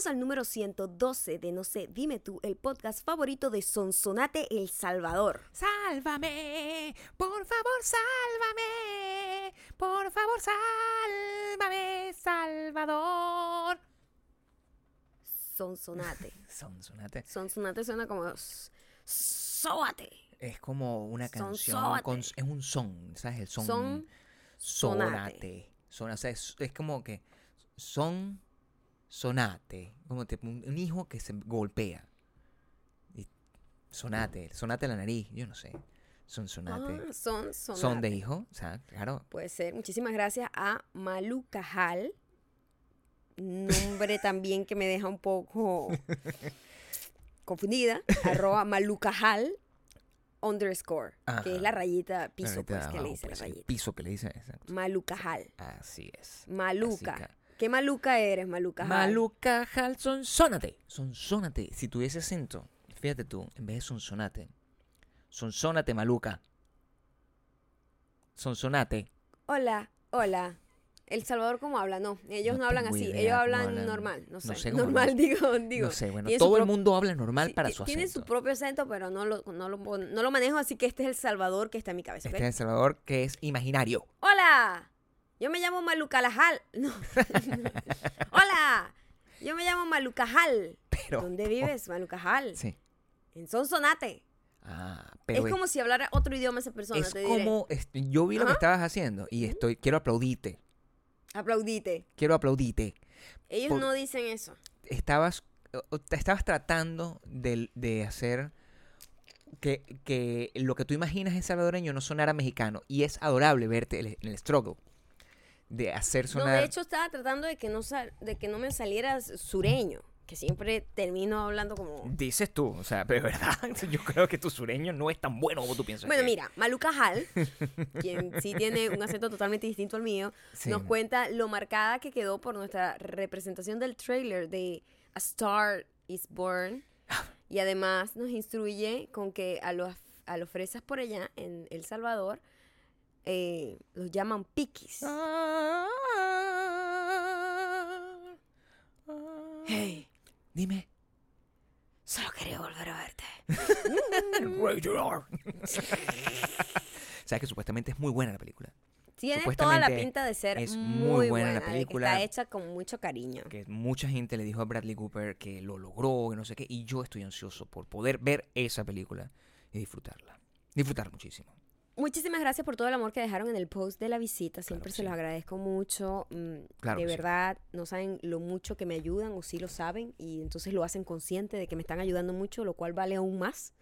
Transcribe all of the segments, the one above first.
Bienvenidos al número 112 de No sé, dime tú, el podcast favorito de Sonsonate El Salvador. Sálvame, por favor, sálvame, por favor, sálvame, Salvador. Sonsonate. Sonsonate. Sonsonate suena como... s- Sóate. Es como una canción, con, es un son, ¿sabes? El son. Son sonate. Son, o sea, es, es como que son sonate, como un, hijo que se golpea. Y sonate, sonate la nariz, yo no sé. Son sonate. Ah, son sonate. son de hijo, o sea, claro. Puede ser. Muchísimas gracias a Malu Cajal. Nombre también que me deja un poco confundida. Arroba Malu Cajal underscore. Que es la rayita piso, Ahorita pues, que le dice la pues, rayita. Piso que le dice, exacto. Malu Cajal. Así es. Maluca. ¿Qué maluca eres, Maluca? Jal? Maluca Jal Sonsónate. Sonsónate. Si tuviese acento, fíjate tú, en vez de sonsonate, sonsónate, Maluca. Sonsonate. Hola, hola. El Salvador, ¿cómo habla? No, ellos no, No hablan así. idea Ellos hablan, hablan. normal. No sé. No sé cómo normal, digo, digo. no sé, bueno, todo el mundo habla normal Sí, para su Tiene acento. su propio acento, pero no lo, no, lo, no, manejo, así que este es el Salvador que está en mi cabeza. Este es El Salvador que es imaginario. Hola, yo me llamo Malucalajal. No. Hola, yo me llamo Malucajal. Pero. ¿Dónde vives, Malucajal? Sí. En Sonsonate. Ah, pero es como si hablara otro idioma esa persona, es te diré. como yo vi lo que estabas haciendo y estoy quiero aplaudirte. Aplaudite. Quiero aplaudirte. Ellos Por- no dicen eso. estabas, estabas tratando de, de hacer que, que lo que tú imaginas en salvadoreño no sonara mexicano. Y es adorable verte el- en el struggle de hacer No, de hecho estaba tratando de que no sal- de que no me saliera sureño, que siempre termino hablando como Dices tú, o sea, pero verdad, yo creo que tu sureño no es tan bueno como tú piensas. Bueno, que- mira, Maluca Hall, quien sí tiene un acento totalmente distinto al mío, Sí. nos cuenta lo marcada que quedó por nuestra representación del trailer de A Star is Born. Y además nos instruye con que a los, a los fresas por allá en El Salvador eh, los llaman piquis. Hey, Dime. solo quería volver a verte. Sabes que supuestamente es muy buena la película. Tiene toda la pinta de ser es muy, buena buena, la que película. está hecha con mucho cariño. Que mucha gente le dijo a Bradley Cooper que lo logró, que no sé qué. Y yo estoy ansioso por poder ver esa película y disfrutarla. Disfrutar muchísimo. Muchísimas gracias por todo el amor que dejaron en el post de la visita. Siempre se los agradezco mucho. mm, Claro de sí. verdad, no saben lo mucho que me ayudan o sí lo saben y entonces lo hacen consciente de que me están ayudando mucho, lo cual vale aún más.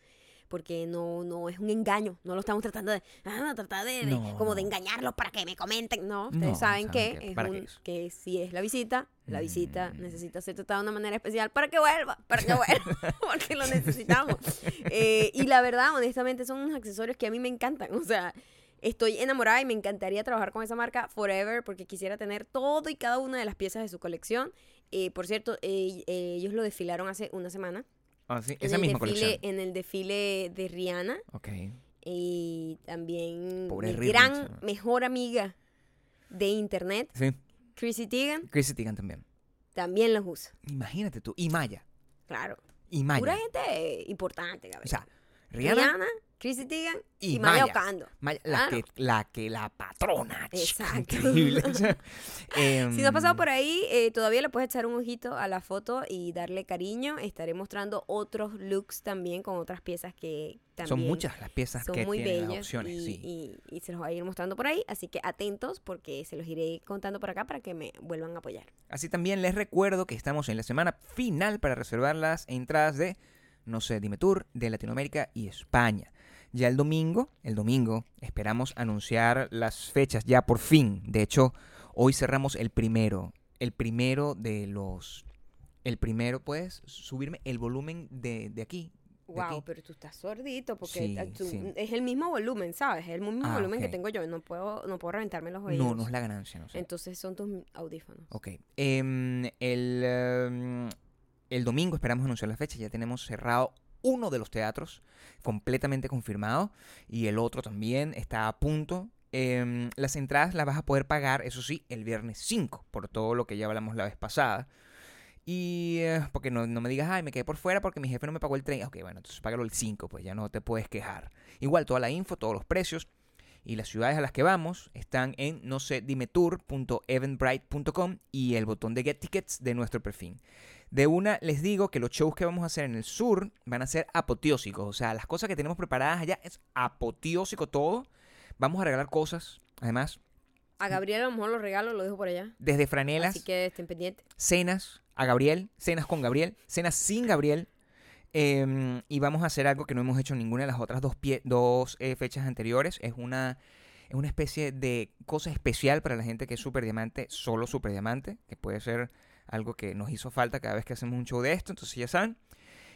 Porque no, no es un engaño, no lo estamos tratando de, ah, tratar de, de- No, como de engañarlos para que me comenten. No, ustedes No, saben, que, que- es ¿para un- que si es la visita, la visita Mm. necesita ser tratada de una manera especial para que vuelva, para que vuelva, porque lo necesitamos. Eh, y la verdad, honestamente, son unos accesorios que a mí me encantan. O sea, estoy enamorada y me encantaría trabajar con esa marca forever porque quisiera tener todo y cada una de las piezas de su colección. Eh, por cierto, eh, ellos lo desfilaron hace una semana. Ah, sí, en esa el misma desfile, colección. En el desfile de Rihanna. Ok. Y también Pobre mi gran mejor amiga de internet, Sí. Chrissy Teigen, Chrissy Teigen también. también los usa. Imagínate tú. Y Maya. Claro. Y Maya. Pura gente importante. O sea, Rihanna, Rihanna, Chrissy Teigen y y, Maya Maya. Ocando. Maya, la, Claro. que, la que la patrona. Exacto. Sea, Si no has pasado em, por ahí, eh, todavía le puedes echar un ojito a la foto y darle cariño. Estaré mostrando otros looks también con otras piezas que también Son muchas las piezas son que muy tienen las bellas opciones, y, sí. y- y se los voy a ir mostrando por ahí. Así que atentos porque se los iré contando por acá para que me vuelvan a apoyar. Así también les recuerdo que estamos en la semana final para reservar las entradas de No sé, Dime Tour de Latinoamérica y España. Ya el domingo, el domingo, esperamos anunciar las fechas ya por fin. De hecho, hoy cerramos el primero. El primero de los. El primero, puedes subirme el volumen de, de aquí. Wow, aquí? pero tú estás sordito porque Sí, tú- sí. es el mismo volumen, ¿sabes? Es el mismo Ah, volumen que tengo yo. No puedo, no puedo reventarme los oídos. No, no es la ganancia, no sé. Entonces son tus audífonos. Ok. Em, el, em, el domingo esperamos anunciar la fecha. Ya tenemos cerrado uno de los teatros, completamente confirmado. Y el otro también está a punto. Em, las entradas las vas a poder pagar, eso sí, el viernes 5, por todo lo que ya hablamos la vez pasada. Y eh, porque no, no me digas, ay, me quedé por fuera porque mi jefe no me pagó el tren. Ok, bueno, entonces págalo el 5, pues ya no te puedes quejar. Igual, toda la info, todos los precios y las ciudades a las que vamos están en no sé dimetour.eventbrite.com y el botón de Get Tickets de nuestro perfil. De una les digo que los shows que vamos a hacer en el sur van a ser apoteósicos, o sea, las cosas que tenemos preparadas allá es apoteósico todo. Vamos a regalar cosas, además, A Gabriel a lo mejor los regalos lo dejo por allá. desde franelas, Así que estén pendientes. cenas a Gabriel, cenas con Gabriel, cenas sin Gabriel. eh, y vamos a hacer algo que no hemos hecho en ninguna de las otras dos, pie- dos eh, fechas anteriores. Es una, es una especie de cosa especial para la gente que es super diamante, solo super diamante, que puede ser algo que nos hizo falta cada vez que hacemos un show de esto. Entonces ya saben,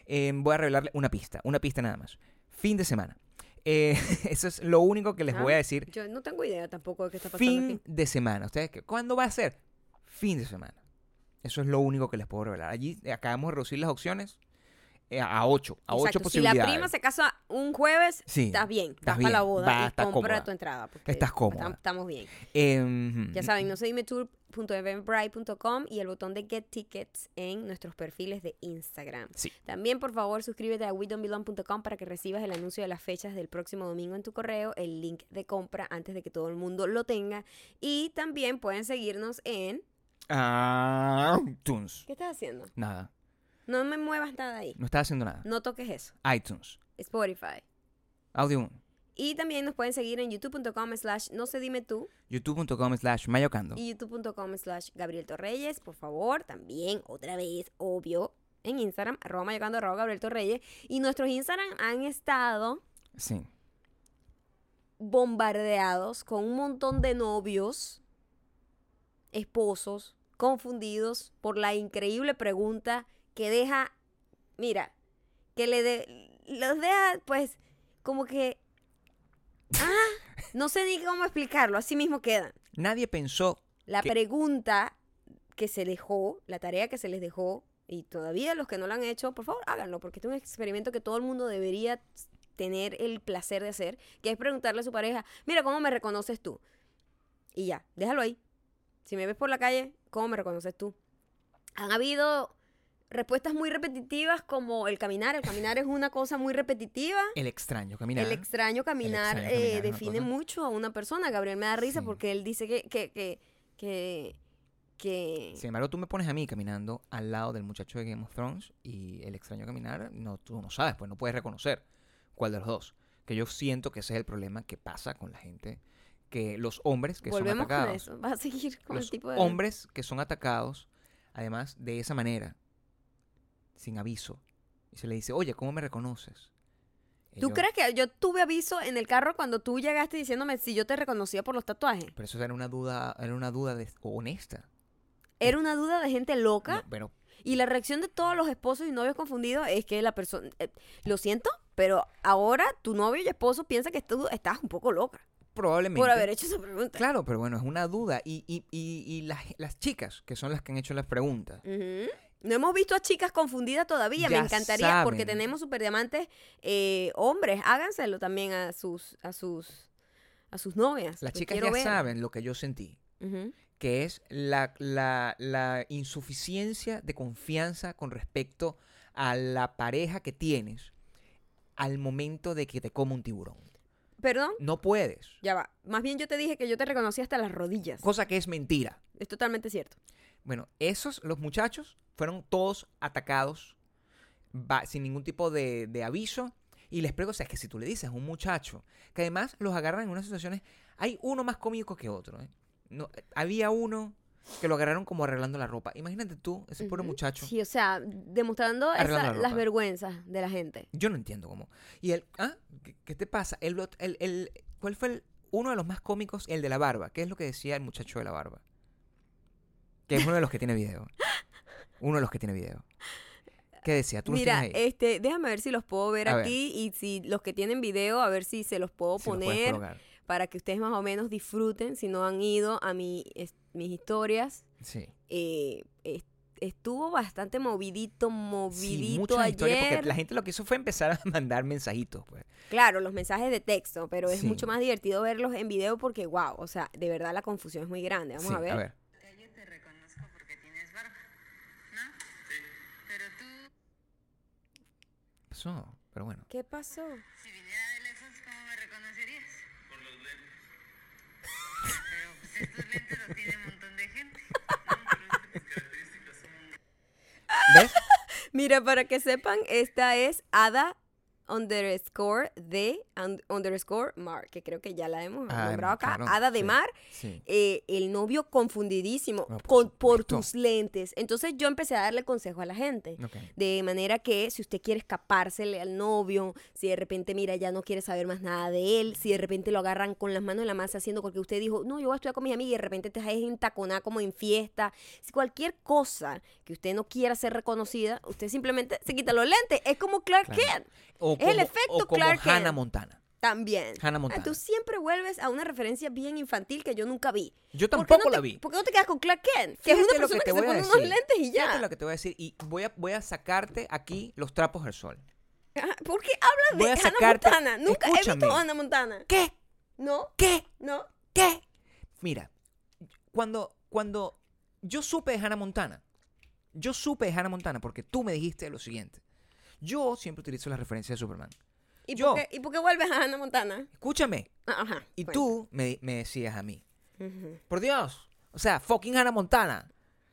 eh, voy a revelarle una pista, una pista nada más. Fin de semana. Eh, eso es lo único que les voy a Ah, decir. Yo no tengo idea tampoco de qué está pasando Fin aquí. de semana. ¿Ustedes qué? ¿Cuándo va a ser? Fin de semana. Eso es lo único que les puedo revelar. Allí acabamos de reducir las opciones a 8. A 8 Exacto. Si la posibilidades. prima se casa un jueves, Sí, estás bien. estás Vas para la boda vas, y estás compra cómoda. tu entrada. Estás cómoda. tam- Estamos bien. Em, Ya saben, no se dime tour.eventbrite.com y el botón de Get Tickets en nuestros perfiles de Instagram. Sí. También, por favor, suscríbete a WeDon'tBelong.com para que recibas el anuncio de las fechas del próximo domingo en tu correo, el link de compra antes de que todo el mundo lo tenga. Y también pueden seguirnos en... Ah, iTunes. ¿Qué estás haciendo? Nada. No me muevas nada ahí. No estás haciendo nada. No toques eso. iTunes. Spotify. Audio 1. Y también nos pueden seguir en youtube.com slash no se dime tú youtube.com slash mayocando. y youtube.com slash Gabriel Torreyes. Por favor, también, otra vez, obvio, en Instagram, arroba mayocando, arroba Gabriel Torreyes. Y nuestros Instagram han estado Sí. bombardeados con un montón de novios, esposos, confundidos por la increíble pregunta que deja, mira, que le de, los deja pues como que, ah, no sé ni cómo explicarlo, así mismo quedan. Nadie pensó. La pregunta que se dejó, la tarea que se les dejó, y todavía los que no lo han hecho, por favor, háganlo, porque este es un experimento que todo el mundo debería tener el placer de hacer, que es preguntarle a su pareja, mira, ¿cómo me reconoces tú? Y ya, déjalo ahí. Si me ves por la calle, ¿cómo me reconoces tú? Han habido respuestas muy repetitivas como el caminar. El caminar es una cosa muy repetitiva. El extraño caminar. El extraño caminar, extraño eh, caminar define cosa. mucho a una persona. Gabriel me da risa Sí. porque él dice que, que, que, que, que- Sin embargo, tú me pones a mí caminando al lado del muchacho de Game of Thrones y el extraño caminar, no, tú no sabes, pues no puedes reconocer cuál de los dos. Que yo siento que ese es el problema que pasa con la gente, que los hombres que volvemos son con atacados, eso. Vas a seguir con los el tipo de... hombres que son atacados, además de esa manera, sin aviso, y se le dice, oye, ¿cómo me reconoces? ¿Tú crees que yo tuve aviso en el carro cuando tú llegaste diciéndome si yo te reconocía por los tatuajes? Pero eso era una duda, era una duda de- honesta. Era una duda de gente loca No, pero y la reacción de todos los esposos y novios confundidos es que la persona... eh, lo siento, pero ahora tu novio y esposo piensa que tú estás un poco loca probablemente... por haber hecho esa pregunta. Claro, pero bueno, es una duda. Y, y, y, y las, las chicas, que son las que han hecho las preguntas, Ujú. No hemos visto a chicas confundidas todavía. Me encantaría, porque tenemos superdiamantes eh, hombres. Háganselo también a sus, a sus, a sus novias. las chicas ya ver. saben lo que yo sentí, que es la, la, la insuficiencia de confianza con respecto a la pareja que tienes al momento de que te come un tiburón. Perdón, No puedes. ya va. Más bien yo te dije que yo te reconocí hasta las rodillas. Cosa que es mentira. Es totalmente cierto. Bueno, esos, los muchachos, fueron todos atacados va- sin ningún tipo de, de aviso. Y les pregunto, o sea, es que si tú le dices a un muchacho, que además los agarran en unas situaciones, hay uno más cómico que otro. ¿eh? No, había uno que lo agarraron como arreglando la ropa. Imagínate tú, ese pobre Ujú. muchacho. Sí, o sea, demostrando Arreglando esa- la las vergüenzas de la gente. Yo no entiendo cómo. Y él, ¿ah? ¿Qué, qué te pasa? El, el- el- ¿Cuál fue el- uno de los más cómicos? El de la barba. ¿Qué es lo que decía el muchacho de la barba? Que es uno de los que tiene video. Uno de los que tiene video. ¿Qué decía? ¿Tú los Mira, tienes ahí? este, déjame ver si los puedo ver A ver. aquí y si los que tienen video, a ver si se los puedo Si los poner para que ustedes más o menos disfruten si no han ido a mi, es- mis historias. Sí. eh, es- estuvo bastante movidito, Sí, movidito historias, ayer. porque la gente lo que hizo fue empezar a mandar mensajitos, pues. Claro, los mensajes de texto, pero es Sí. mucho más divertido verlos en video porque, wow, o sea, de verdad la confusión es muy grande. Vamos Sí, a ver. Yo te reconozco porque tienes barba, ¿no? Pasó? Pero bueno. ¿Qué pasó? Si viniera de lejos, ¿cómo me reconocerías? Por los lentes. Pero pues estos lentes los tiene un montón de gente. ¿Ves? Mira, para que sepan, esta es Ada underscore de un- underscore Mar, que creo que ya la hemos Ah, nombrado acá. claro, Ada de sí, Mar, Sí. eh, el novio confundidísimo No, por con- por tus lentes. Entonces yo empecé a darle consejo a la gente. De manera que si usted quiere escapársele al novio, si de repente, mira, ya no quiere saber más nada de él, si de repente lo agarran con las manos en la masa haciendo porque usted dijo, no, yo voy a estudiar con mis amigas y de repente te dejas entaconar como en fiesta, si cualquier cosa que usted no quiera ser reconocida, usted simplemente se quita los lentes. Es como Clark Claro. Kent. O Es el efecto o como Clark Kent. Hannah Montana. También. Hannah Ah, Montana. Tú siempre vuelves a una referencia bien infantil que yo nunca vi. Yo ¿Por qué tampoco no la te- vi. ¿Por qué no te quedas con Clark Kent? Que es Fíjate una lo persona te que, se voy a pone unos lentes y Fíjate ya. lo que te voy a decir. Y voy a, voy a sacarte aquí los trapos del sol. ¿Por qué hablas Voy de Hannah sacarte- Montana? Nunca he visto a Hannah Montana. ¿Qué? ¿No? ¿Qué? ¿No? ¿Qué? Mira, cuando, cuando yo supe de Hannah Montana, yo supe de Hannah Montana porque tú me dijiste lo siguiente. Yo siempre utilizo la referencia de Superman. ¿Y, Yo. por qué, ¿Y por qué vuelves a Hannah Montana? Escúchame. Ajá. Y cuenta. tú me, me decías a mí, por Dios, o sea, fucking Hannah Montana.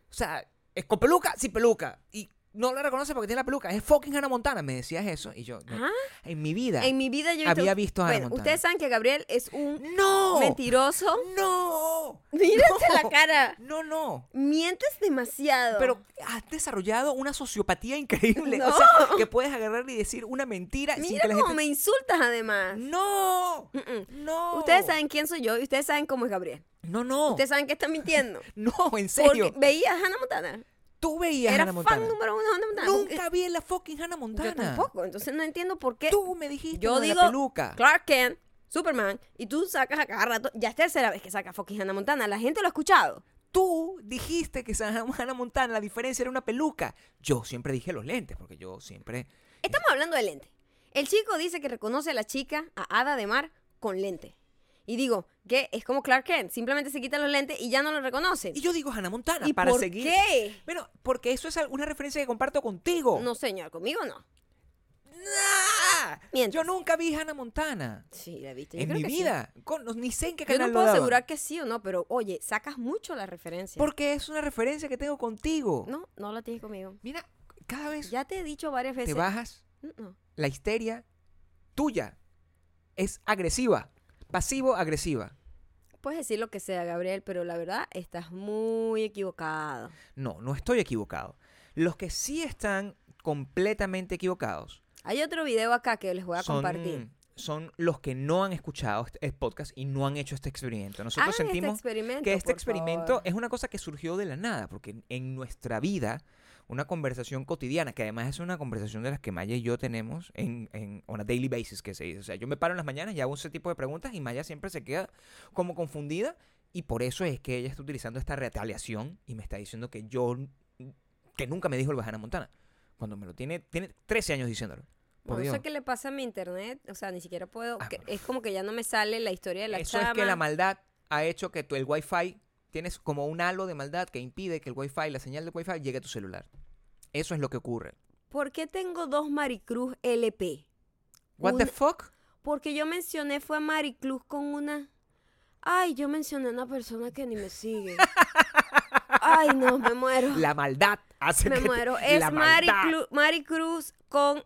O sea, es con peluca, sin peluca. Y no la reconoce porque tiene la peluca. Es fucking Hannah Montana. Me decías eso. Y yo, no, Ah, en mi vida. En mi vida yo Había visto a Hannah Bueno, Montana. ustedes saben que Gabriel es un ¡No! mentiroso. ¡No! Mírate No. la cara. No, no. Mientes demasiado. Pero has desarrollado una sociopatía increíble. No. O sea, que puedes agarrar y decir una mentira sin Mira que la cómo gente... me insultas además. ¡No! ¡No! Ustedes saben quién soy yo y ustedes saben cómo es Gabriel. No, no. Ustedes saben que está mintiendo. No, en serio. Porque veía a Hannah Montana. Tú veías Era Hannah fan número uno de Hannah Montana. Nunca vi la fucking Hannah Montana. Yo tampoco. Entonces no entiendo por qué. Tú me dijiste Yo lo de digo la peluca. Clark Kent, Superman, y tú sacas a cada rato. Ya es tercera vez que saca fucking Hannah Montana. La gente lo ha escuchado. Tú dijiste que Hannah Montana la diferencia era una peluca. Yo siempre dije los lentes, porque yo siempre... Estamos hablando de lente. El chico dice que reconoce a la chica, a Hada de Mar, con lente. Y digo, que es como Clark Kent. Simplemente se quita los lentes y ya no lo reconoce. Y yo digo Hannah Montana ¿Y para por seguir... qué? Bueno, porque eso es una referencia que comparto contigo. No, señor, conmigo no. ¡Nah! Mientes. Yo nunca vi Hannah Montana. Sí, la. Yo En creo mi que sí. vida. Con- ni sé en qué Yo canal no lo puedo daban. asegurar que sí o no, pero oye, sacas mucho la referencia. Porque es una referencia que tengo contigo. No, no la tienes conmigo. Mira, cada vez Ya te he dicho varias te veces. bajas, No. la histeria tuya es agresiva. Pasivo-agresiva. Puedes decir lo que sea, Gabriel, pero la verdad estás muy equivocado. No, no estoy equivocado. Los que sí están completamente equivocados Hay otro video acá que les voy a son, compartir. son los que no han escuchado este este podcast y no han hecho este experimento. Nosotros Hagan sentimos este experimento, que este experimento favor. es una cosa que surgió de la nada, porque en nuestra vida, una conversación cotidiana, que además es una conversación de las que Maya y yo tenemos en, en on a daily basis, que se dice. O sea, yo me paro en las mañanas y hago ese tipo de preguntas y Maya siempre se queda como confundida y por eso es que ella está utilizando esta retaliación y me está diciendo que yo, que nunca me dijo el Bajana Montana, cuando me lo tiene, tiene 13 años diciéndolo. Por sé qué le pasa a mi internet, o sea, ni siquiera puedo, Ah, que- es como que ya no me sale la historia de la Eso es que la maldad ha hecho que tu, el Wi-Fi tienes como un halo de maldad que impide que el Wi-Fi, la señal del Wi-Fi llegue a tu celular. Eso es lo que ocurre. ¿Por qué tengo dos Maricruz LP? What the fuck? Porque yo mencioné fue a Maricruz con una... Ay, yo mencioné a una persona que ni me sigue. Ay, no, me muero. La maldad hace me que te- muero. Es maldad. Mariclu- Maricruz con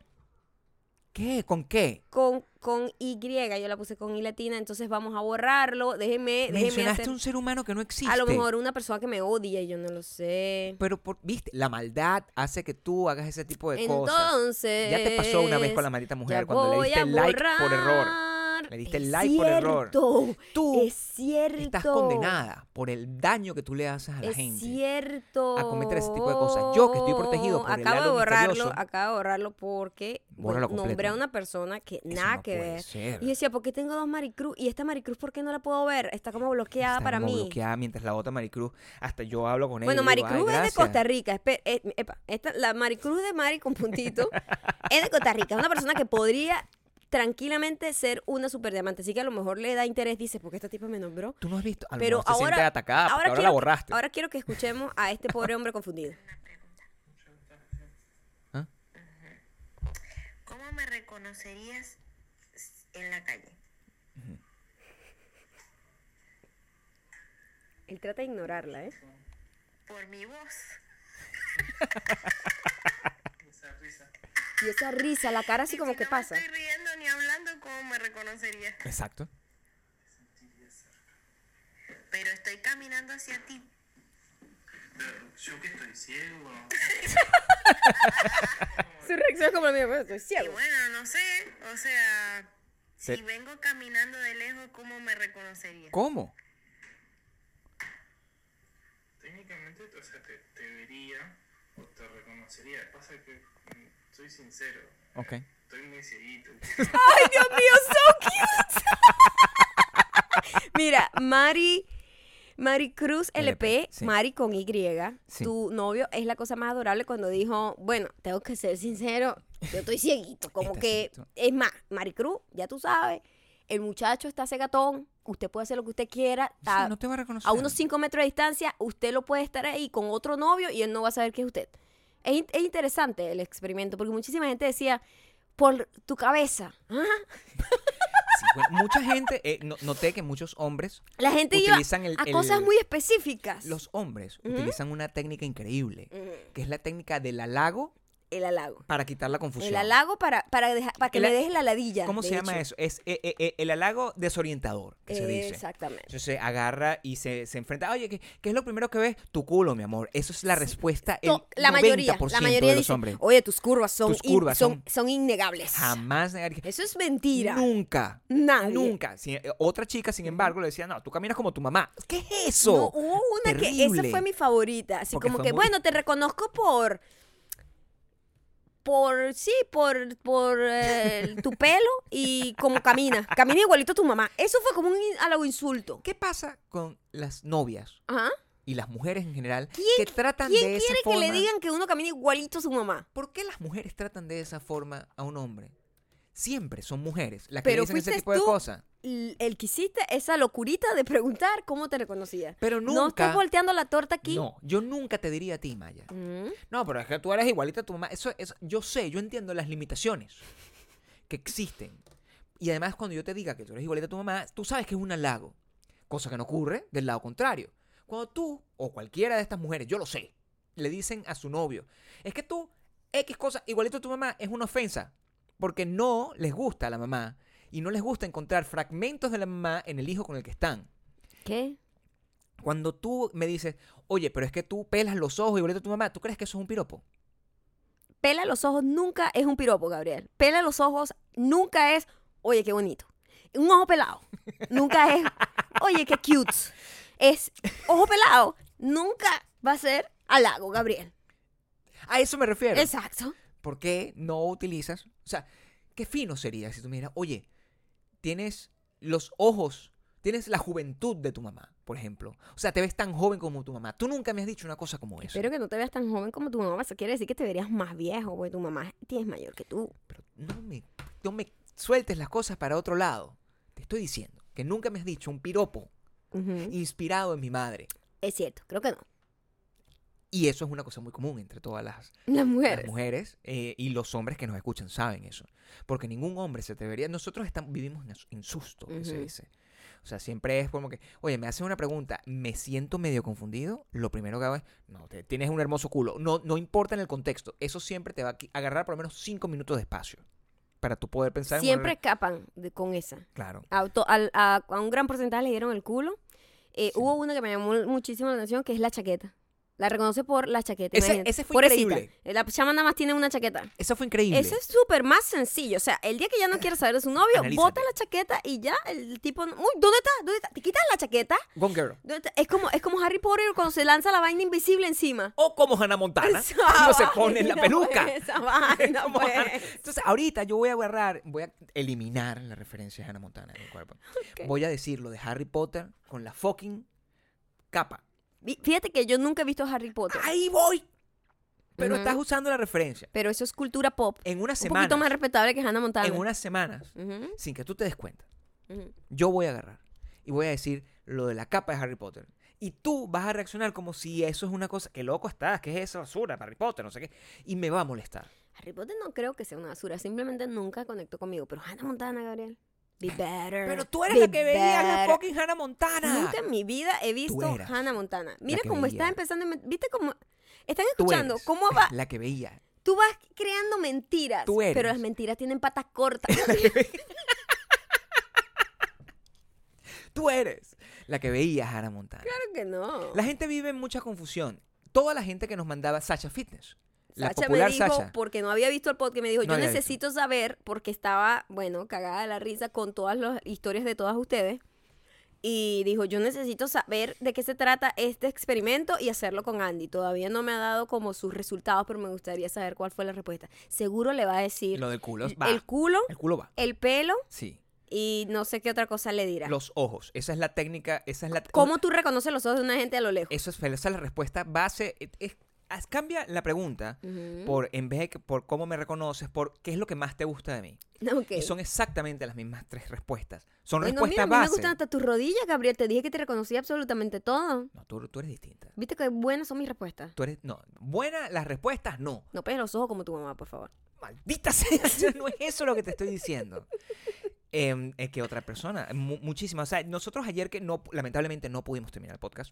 ¿Qué? ¿Con qué? con, con Y, yo la puse con I latina, entonces vamos a borrarlo. Déjenme, déjenme Mencionaste hacer. un ser humano que no existe. A lo mejor una persona que me odia y yo no lo sé. Pero, por- viste, la maldad hace que tú hagas ese tipo de cosas. Entonces. Ya te pasó una vez con la maldita mujer cuando le diste like por error. Le diste Es like por error. Tú Es cierto. Estás condenada por el daño que tú le haces a la es gente. cierto. a cometer ese tipo de cosas. Yo, que estoy protegido por el acabo de borrarlo, acabo de borrarlo porque bueno, nombré a una persona que Eso nada no que ver. ser. Y yo decía, ¿por qué tengo dos Maricruz? Y esta Maricruz, ¿por qué no la puedo ver? Está como bloqueada Está para como mí. bloqueada mientras la otra Maricruz, hasta yo hablo con ella. Bueno, digo, Maricruz "Ay, es de gracias". Costa Rica. Espe- eh, epa, esta, la Maricruz de Mari con puntito es de Costa Rica. Es una persona que podría tranquilamente ser una super diamante. Así que a lo mejor le da interés. Dice, ¿por qué esta tipa me nombró? Tú no has visto. A lo Pero mejor se siente ahora, atacada porque ahora, quiero, la que- borraste. ahora quiero que escuchemos a este pobre hombre confundido. ¿Ah? ¿Cómo me reconocerías en la calle? Él trata de ignorarla, ¿eh? Por mi voz. Y esa risa, la cara así Y como si que no pasa. me estoy riendo ¿cómo me reconocerías? Exacto. Pero estoy caminando hacia ti. Pero yo que estoy ciego. Su reacción es como la mía, pues estoy Y ciego. bueno, no sé, o sea, Se- si vengo caminando de lejos, ¿cómo me reconocerías? ¿Cómo? Técnicamente, o sea, te, te vería o te reconocería. Pasa que, mm, soy sincero, Ok. Estoy muy cieguito. ¡Ay, Dios mío, so cute! Mira, Mari, Mari Cruz LP, LP, sí. Mari con Y, Sí. tu novio es la cosa más adorable cuando dijo, bueno, tengo que ser sincero, yo estoy cieguito, como Está que, es más, Mari Cruz, ya tú sabes, el muchacho está cegatón, usted puede hacer lo que usted quiera, Sí, está no te va a reconocer. a unos 5 metros de distancia, usted lo puede estar ahí con otro novio y él no va a saber que es usted. Es interesante el experimento porque muchísima gente decía, por tu cabeza. ¿ah? Sí, bueno, mucha gente, eh, no- noté que muchos hombres, La gente Utilizan el- a el- cosas muy específicas. los hombres, utilizan una técnica increíble, que es la técnica del halago El halago. para quitar la confusión. El halago para, para, dejar- para que le dejes la ladilla. ¿Cómo se llama eso? Es eh, eh, eh, el halago desorientador, que se dice. Exactamente. Entonces agarra y se, se enfrenta. Oye, ¿qué, qué es lo primero que ves? Tu culo, mi amor. Eso es la respuesta. El la mayoría, 90% la mayoría de los dice, hombres. oye, tus curvas son, Tus in- curvas son, son- son innegables. Jamás negar que- Eso es mentira. Nunca. Nadie. Nunca. Si- eh, otra chica, sin embargo, le decía, no, tú caminas como tu mamá. ¿Qué es eso? No, hubo una que esa fue mi favorita. Así Porque como que, muy- bueno, te reconozco por. Por, sí, por, por eh, tu pelo y como camina. Camina igualito a tu mamá. Eso fue como un halago insulto. ¿Qué pasa con las novias Ajá. y las mujeres en general ¿Quién- que tratan ¿Quién de esa quiere forma? que le digan que uno camina igualito a su mamá? ¿Por qué las mujeres tratan de esa forma a un hombre? Siempre son mujeres las que Pero dicen ese tipo de cosas. El que hiciste esa locurita de preguntar cómo te reconocía. Pero No nunca. estés volteando la torta aquí. No, yo nunca te diría a ti, Maya. Mm. No, pero es que tú eres igualita a tu mamá. Eso, eso, yo sé, yo entiendo las limitaciones que existen. Y además, cuando yo te diga que tú eres igualita a tu mamá, tú sabes que es un halago. Cosa que no ocurre del lado contrario. Cuando tú, o cualquiera de estas mujeres, yo lo sé, le dicen a su novio, es que tú, X cosa, igualito a tu mamá, es una ofensa. Porque no les gusta a la mamá. Y no les gusta encontrar fragmentos de la mamá en el hijo con el que están. ¿Qué? Cuando tú me dices, oye, pero es que tú pelas los ojos igualito a tu mamá, ¿tú crees que eso es un piropo? Pela los ojos nunca es un piropo, Gabriel. Pela los ojos nunca es, oye, qué bonito. Un ojo pelado. Nunca es, oye, qué cute. Es, ojo pelado. Nunca va a ser halago, Gabriel. A eso me refiero. Exacto. ¿Por qué no utilizas? O sea, qué fino sería si tú me dijeras, oye, tienes los ojos, tienes la juventud de tu mamá, por ejemplo. O sea, te ves tan joven como tu mamá. Tú nunca me has dicho una cosa como esa. Espero que no te veas tan joven como tu mamá. Eso quiere decir que te verías más viejo, porque tu mamá es mayor que tú. Pero no me, no me sueltes las cosas para otro lado. Te estoy diciendo que nunca me has dicho un piropo inspirado en mi madre. Es cierto, creo que no. Y eso es una cosa muy común entre todas las, Las las mujeres. mujeres eh, y los hombres que nos escuchan saben eso. Porque ningún hombre se atrevería. Nosotros estamos, vivimos en, susto, que se dice. O sea, siempre es como que, oye, me hacen una pregunta, me siento medio confundido. Lo primero que hago es, no, te- tienes un hermoso culo. No, no importa en el contexto. Eso siempre te va a agarrar por lo menos cinco minutos de espacio. Para tú poder pensar Siempre re- escapan de- con esa. Claro. A, to- al- a- a un gran porcentaje le dieron el culo. Eh, Sí. Hubo una que me llamó muchísimo la atención, que es la chaqueta. La reconoce por la chaqueta. Ese- ese fue Pobrecita. increíble. La chama nada más tiene una chaqueta. Eso fue increíble. Eso es súper más sencillo. O sea, el día que ya no quiere saber de su novio, Analízate. bota la chaqueta y ya el tipo... Uy, ¿dónde está? ¿Dónde está? ¿Te quitas la chaqueta? Gone Girl. Es como, es como Harry Potter cuando se lanza la vaina invisible encima. O como Hannah Montana. Esa no se pone la peluca. pues, Esa vaina, pues. Entonces, ahorita yo voy a agarrar, voy a eliminar la referencia de Hannah Montana en mi cuerpo. Voy a decir lo de Harry Potter con la fucking capa. Fíjate que yo nunca he visto Harry Potter. Ahí voy. Pero estás usando la referencia. Pero eso es cultura pop. En unas Un poquito más respetable que Hannah Montana. en unas semanas, sin que tú te des cuenta, yo voy a agarrar y voy a decir lo de la capa de Harry Potter. Y tú vas a reaccionar como si eso es una cosa, que loco estás, ¿qué es esa basura, Harry Potter? No sé qué. Y me va a molestar. Harry Potter no creo que sea una basura, simplemente nunca conectó conmigo. Pero Hannah Montana, Gabriel. Be better. Pero tú eres be la que veía la better. fucking Hannah Montana. Nunca en mi vida he visto Hannah Montana. Mira cómo está veía. empezando. a met- ¿Viste cómo? Están escuchando cómo va. La que veía. Tú vas creando mentiras. Tú eres. Pero las mentiras tienen patas cortas. Tú eres la que veía Hannah Montana. claro que no. La gente vive en mucha confusión. Toda la gente que nos mandaba Sacha Fitness. La Sacha me dijo, Sacha. porque no había visto el podcast, me dijo, No yo necesito saber, porque estaba, bueno, cagada de la risa con todas las historias de todas ustedes. Y dijo, yo necesito saber de qué se trata este experimento y hacerlo con Andy. Todavía no me ha dado como sus resultados, pero me gustaría saber cuál fue la respuesta. Seguro le va a decir Lo del culo. el Va. culo, El culo va. el pelo Sí. y no sé qué otra cosa le dirá. Los ojos. Esa es la técnica. Esa es la. ¿Cómo tú reconoces los ojos de una gente a lo lejos? Eso es, esa es la respuesta base. Es- cambia la pregunta por en vez de que por cómo me reconoces, por qué es lo que más te gusta de mí. Y son exactamente las mismas tres respuestas. Son Bueno, mira, respuestas a mí me gustan hasta tus rodillas, Gabriel. Te dije que te reconocía absolutamente todo. No, tú, tú eres distinta. ¿Viste qué buenas son mis respuestas? Tú eres. No. Buenas las respuestas, no. No pegues los ojos como tu mamá, por favor. Maldita sea, no es eso lo que te estoy diciendo. Em, es que otra persona, mu- muchísimas. O sea, nosotros ayer que no, lamentablemente no pudimos terminar el podcast,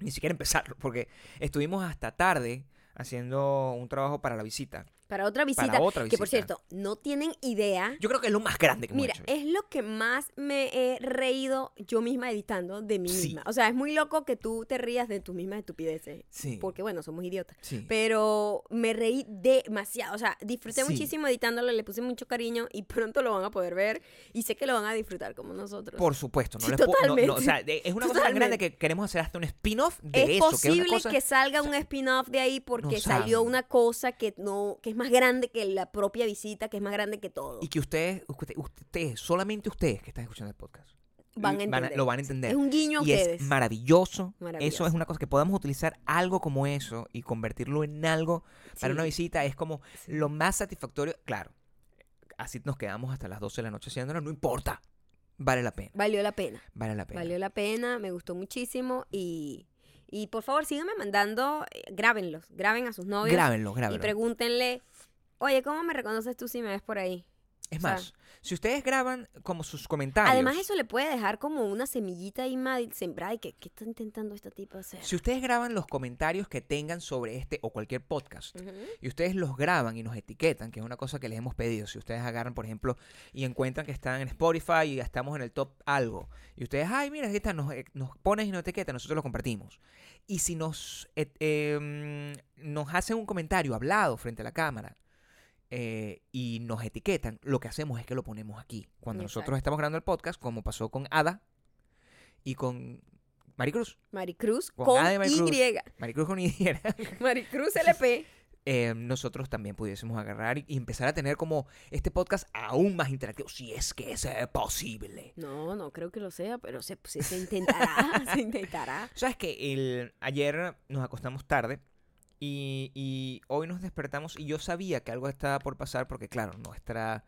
ni siquiera empezarlo, porque estuvimos hasta tarde haciendo un trabajo para la visita. Para otra visita. Para otra Que por cierto, no tienen idea. Yo creo que es lo más grande que hemos Mira, hecho. es lo que más me he reído yo misma editando de mí Sí. misma. O sea, es muy loco que tú te rías de tus mismas estupideces. Sí. Porque, bueno, somos idiotas. Sí. Pero me reí demasiado. O sea, disfruté Sí. muchísimo editándolo, le puse mucho cariño y pronto lo van a poder ver. Y sé que lo van a disfrutar como nosotros. Por supuesto, no les puedo- no- no, totalmente. o sea, es una cosa tan grande Totalmente. que queremos hacer hasta un spin-off de es eso. posible que, es una cosa, salga un spin-off de ahí porque No salió una cosa que no que es más grande que la propia visita, que es más grande que todo. Y que ustedes, usted- ustedes, solamente ustedes que están escuchando el podcast, Van a entender. lo van a entender. Es un guiño a y ustedes. es maravilloso. Maravilloso. Eso es una cosa que podamos utilizar algo como eso y convertirlo en algo para Sí. una visita. Es como lo más satisfactorio. Claro, así nos quedamos hasta las 12 de la noche haciéndolo. No importa. Vale la pena. Valió la pena. Vale la pena. Valió la pena, me gustó muchísimo y, y por favor síganme mandando, eh, grábenlos, graben a sus novios Grábenlo, y grábenlo. pregúntenle, oye, ¿cómo me reconoces tú si me ves por ahí? Es o sea- más, si ustedes graban como sus comentarios. Además eso le puede dejar como una semillita ahí mal sembrada y que, ¿qué está intentando esta tipa hacer? Si ustedes graban los comentarios que tengan sobre este o cualquier podcast, y ustedes los graban y nos etiquetan, que es una cosa que les hemos pedido. Si ustedes agarran, por ejemplo, y encuentran que están en Spotify y ya estamos en el top algo, y ustedes, ay, mira, aquí está, nos, eh, nos pones y nos etiquetan, nosotros lo compartimos. Y si nos, et- em, nos hacen un comentario hablado frente a la cámara eh, y nos etiquetan, lo que hacemos es que lo ponemos aquí. Cuando Exacto. nosotros estamos grabando el podcast, como pasó con Ada y con Maricruz. Maricruz Con con, Maricruz. Y. Maricruz con Y. Maricruz LP. eh, nosotros también pudiésemos agarrar y, empezar a tener como este podcast aún más interactivo, si es que es eh, posible. No, no creo que lo sea, pero se, se, se intentará, se intentará. Sabes que el, ayer nos acostamos tarde y, y hoy nos despertamos y yo sabía que algo estaba por pasar porque claro, nuestra,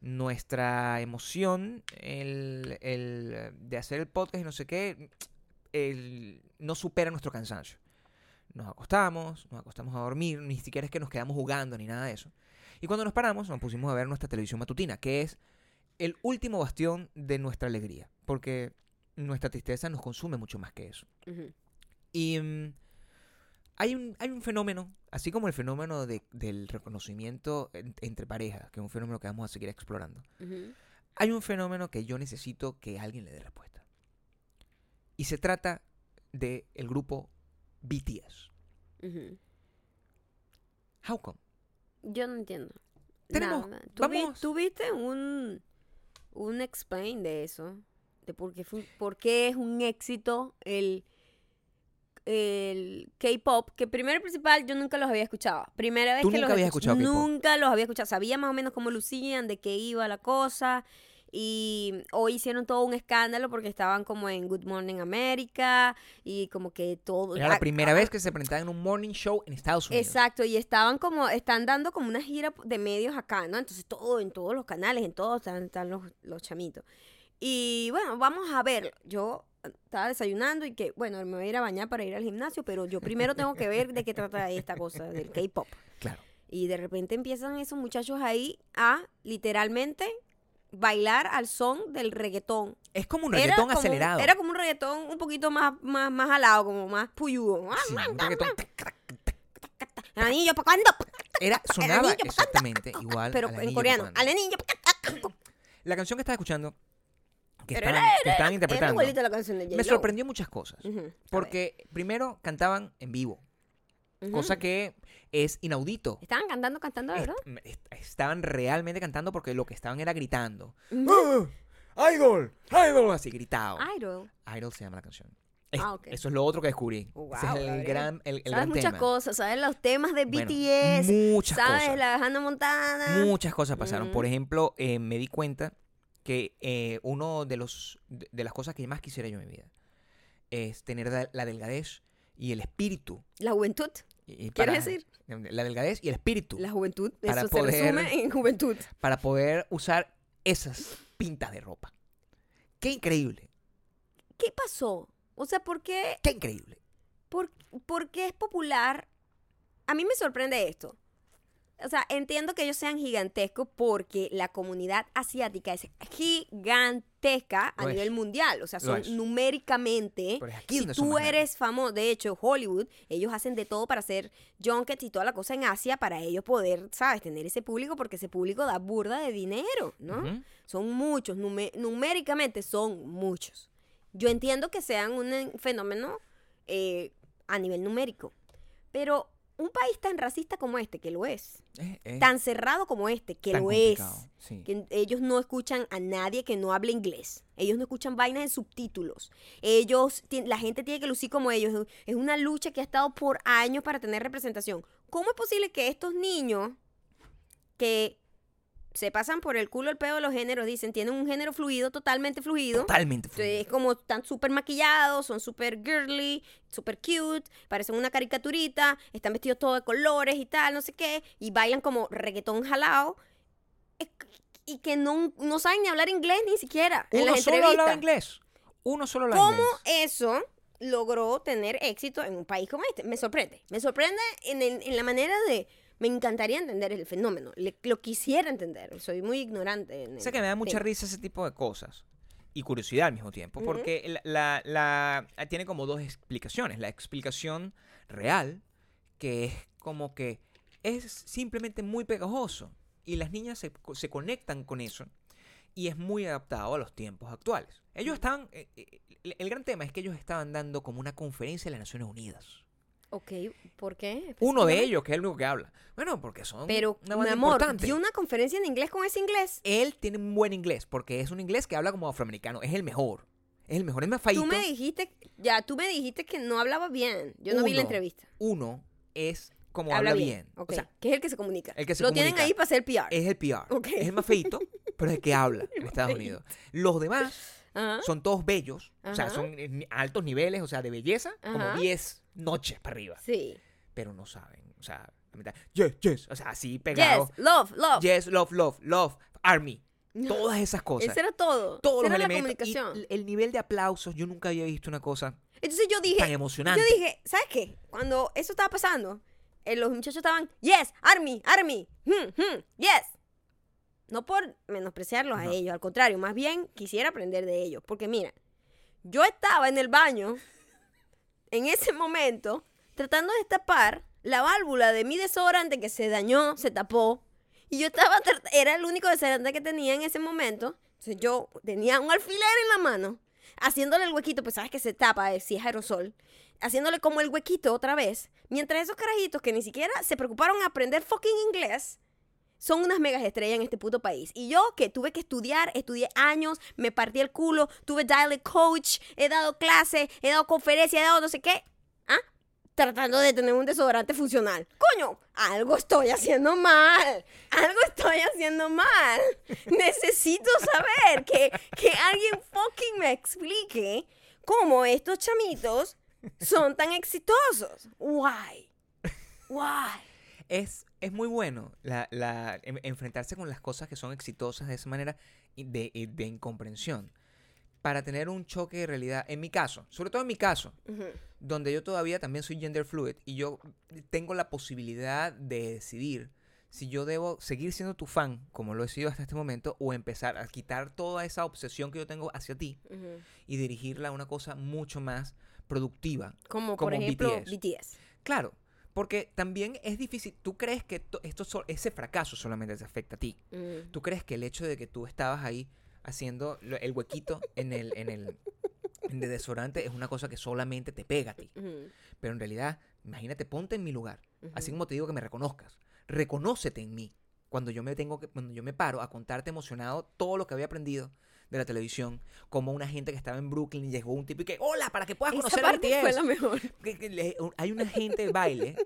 nuestra emoción el, el de hacer el podcast y no sé qué, el- no supera nuestro cansancio. Nos acostamos, nos acostamos a dormir, ni siquiera es que nos quedamos jugando ni nada de eso. Y cuando nos paramos nos pusimos a ver nuestra televisión matutina, que es el último bastión de nuestra alegría, porque nuestra tristeza nos consume mucho más que eso. Y mm, hay, un, hay un fenómeno, así como el fenómeno de- del reconocimiento en- entre parejas, que es un fenómeno que vamos a seguir explorando. Hay un fenómeno que yo necesito que alguien le dé respuesta. Y se trata del el grupo BTS. Ujú. How come? Yo no entiendo. Tenemos- Nada. ¿Tú, vamos- tú viste un, un explain de eso? De por qué, fue- por qué es un éxito el, el K-pop, que primero y principal yo nunca los había escuchado. Primera vez Tú que nunca los habías escuché- escuchado K-pop. Nunca los había escuchado. Sabía más o menos cómo lucían, de qué iba la cosa. Y hoy hicieron todo un escándalo porque estaban como en Good Morning America y como que todo... Era la primera vez que se presentaban en un morning show en Estados Unidos. Exacto, y estaban como, están dando como una gira de medios acá, ¿no? Entonces todo, en todos los canales, en todos están, están los, los chamitos. Y bueno, vamos a ver, yo estaba desayunando y que, bueno, me voy a ir a bañar para ir al gimnasio, pero yo primero tengo que ver de qué trata esta cosa del K-pop. Claro. Y de repente empiezan esos muchachos ahí a literalmente bailar al son del reggaetón. Es como un Era reggaetón como- acelerado. Era como un reggaetón un poquito más, más, más jalado, como más puyudo. Sí, un reggaetón. ¿para cuándo? Era, sonaba exactamente igual. Pero en coreano. Al anillo. La canción que estaba escuchando, que Pero estaban, era- que estaban Era interpretando, igualita la canción de me sorprendió muchas cosas. Porque primero cantaban en vivo, cosa que es inaudito. Estaban cantando, cantando, de Est- ¿verdad? est- estaban realmente cantando porque lo que estaban era gritando. ¡Ah! ¡Idol! ¡Idol! Así gritado. Idol. Idol se llama la canción. Es- Ah. Eso es lo otro que descubrí. Oh, Ese wow, es el Gabriel. gran, el, el sabes gran muchas tema. cosas, sabes los temas de Bueno, BTS, muchas sabes cosas. la Hannah Montana. Muchas cosas pasaron. Por ejemplo, eh, me di cuenta que eh, uno de los de, las cosas que más quisiera yo en mi vida es tener la, delgadez y el espíritu. La juventud, Y- ¿quieres para- decir? La delgadez y el espíritu La juventud, Para eso poder- se resume en juventud. para poder usar esas pintas de ropa. Qué increíble, ¿Qué pasó? O sea, ¿por qué, qué increíble. por, por qué es popular? A mí me sorprende esto. O sea, entiendo que ellos sean gigantescos porque la comunidad asiática es gigantesca a Lo es. nivel mundial. O sea, son numéricamente. Pero es aquí si tú eres famoso, de hecho, Hollywood, ellos hacen de todo para hacer junkets y toda la cosa en Asia para ellos poder, ¿sabes?, tener ese público porque ese público da burda de dinero, ¿no? Son muchos, numéricamente son muchos. Yo entiendo que sean un eh, fenómeno eh, a nivel numérico, pero un país tan racista como este, que lo es, Es- es tan cerrado como este, que tan lo es, sí. que ellos no escuchan a nadie que no hable inglés. Ellos no escuchan vainas de subtítulos. Ellos, la gente tiene que lucir como ellos. Es una lucha que ha estado por años para tener representación. ¿Cómo es posible que estos niños que se pasan por el culo el pedo de los géneros, dicen, tienen un género fluido, totalmente fluido? Totalmente. Entonces, fluido. es como están súper maquillados, son súper girly, súper cute, parecen una caricaturita, están vestidos todos de colores y tal, no sé qué, y bailan como reggaetón jalado. Y que no, no saben ni hablar inglés ni siquiera en Uno las solo hablaba entrevistas. inglés. Uno solo hablaba ¿Cómo inglés. eso logró tener éxito en un país como este? Me sorprende. Me sorprende en, el- en la manera de... Me encantaría entender el fenómeno. Le- lo quisiera entender. Soy muy ignorante. En Sé el que me da mucha tema. risa ese tipo de cosas. Y curiosidad al mismo tiempo. Porque la, la- la- tiene como dos explicaciones. La explicación real, que es como que es simplemente muy pegajoso. Y las niñas se, se conectan con eso. Y es muy adaptado a los tiempos actuales. Ellos estaban... eh, eh, el, el gran tema es que ellos estaban dando como una conferencia de las Naciones Unidas. Ok, ¿por qué? Uno de ellos, que es el único que habla. Bueno, porque son Pero, una mi amor, importante. dio una conferencia en inglés con ese inglés. Él tiene un buen inglés, porque es un inglés que habla como afroamericano. Es el mejor. Es el mejor. Es más feito. Tú me dijiste, ya, tú me dijiste que no hablaba bien. Yo no vi la entrevista. Uno es como habla, bien. O sea, que es el que se comunica. el que se Lo tienen ahí para hacer PR. es el PR. Ok. Es el más feito, pero es el que habla en Estados. Unidos. Los demás Ajá. son todos bellos. O sea, Ajá. son eh, altos niveles, o sea, de belleza, Ajá. como 10 noches para arriba. Sí. Pero no saben. O sea, la mitad, yes, yes. O sea, así pegado. Yes, love, love. Yes, love, love, love, army. Todas esas cosas. Ese era todo. todos Esa los elementos. y el nivel de aplausos, yo nunca había visto una cosa Entonces yo dije, tan emocionante. yo dije, ¿sabes qué? Cuando eso estaba pasando, eh, los muchachos estaban, yes, army, army, hmm, hmm, yes. No por menospreciarlos a ellos, al contrario, más bien quisiera aprender de ellos. Porque mira, yo estaba en el baño, en ese momento, tratando de destapar la válvula de mi desodorante que se dañó, se tapó. Y yo estaba, era el único desodorante que tenía en ese momento. Entonces yo tenía un alfiler en la mano, haciéndole el huequito, pues sabes que se tapa eh, si es aerosol. Haciéndole como el huequito otra vez. Mientras esos carajitos que ni siquiera se preocuparon a aprender fucking inglés, son unas megas estrellas en este puto país. Y yo que tuve que estudiar, estudié años, me partí el culo, tuve dialect coach, he dado clases, he dado conferencias, he dado no sé qué. ¿Ah? Tratando de tener un desodorante funcional. Coño, algo estoy haciendo mal. Algo estoy haciendo mal. Necesito saber que, que alguien fucking me explique cómo estos chamitos son tan exitosos. Why? Why? es, es muy bueno la, la- en- enfrentarse con las cosas que son exitosas de esa manera de, de incomprensión. Para tener un choque de realidad, en mi caso, sobre todo en mi caso, donde yo todavía también soy gender fluid y yo tengo la posibilidad de decidir si yo debo seguir siendo tu fan, como lo he sido hasta este momento, o empezar a quitar toda esa obsesión que yo tengo hacia ti Ujú. y dirigirla a una cosa mucho más productiva. Como, por Como ejemplo BTS. BTS. Claro, porque también es difícil. ¿Tú crees que to- esto so- ese fracaso solamente te afecta a ti? Mm. ¿Tú crees que el hecho de que tú estabas ahí haciendo el huequito en el, en el, el desodorante es una cosa que solamente te pega a ti? Ujú. Pero en realidad, imagínate, ponte en mi lugar. Así como te digo que me reconozcas. Reconócete en mí. Cuando yo me tengo que, cuando yo me paro a contarte emocionado todo lo que había aprendido de la televisión, como una gente que estaba en Brooklyn y llegó un tipo y que, hola, para que puedas Esa conocer a parte BTS. fue la mejor. Que- que le- un- hay una gente de baile,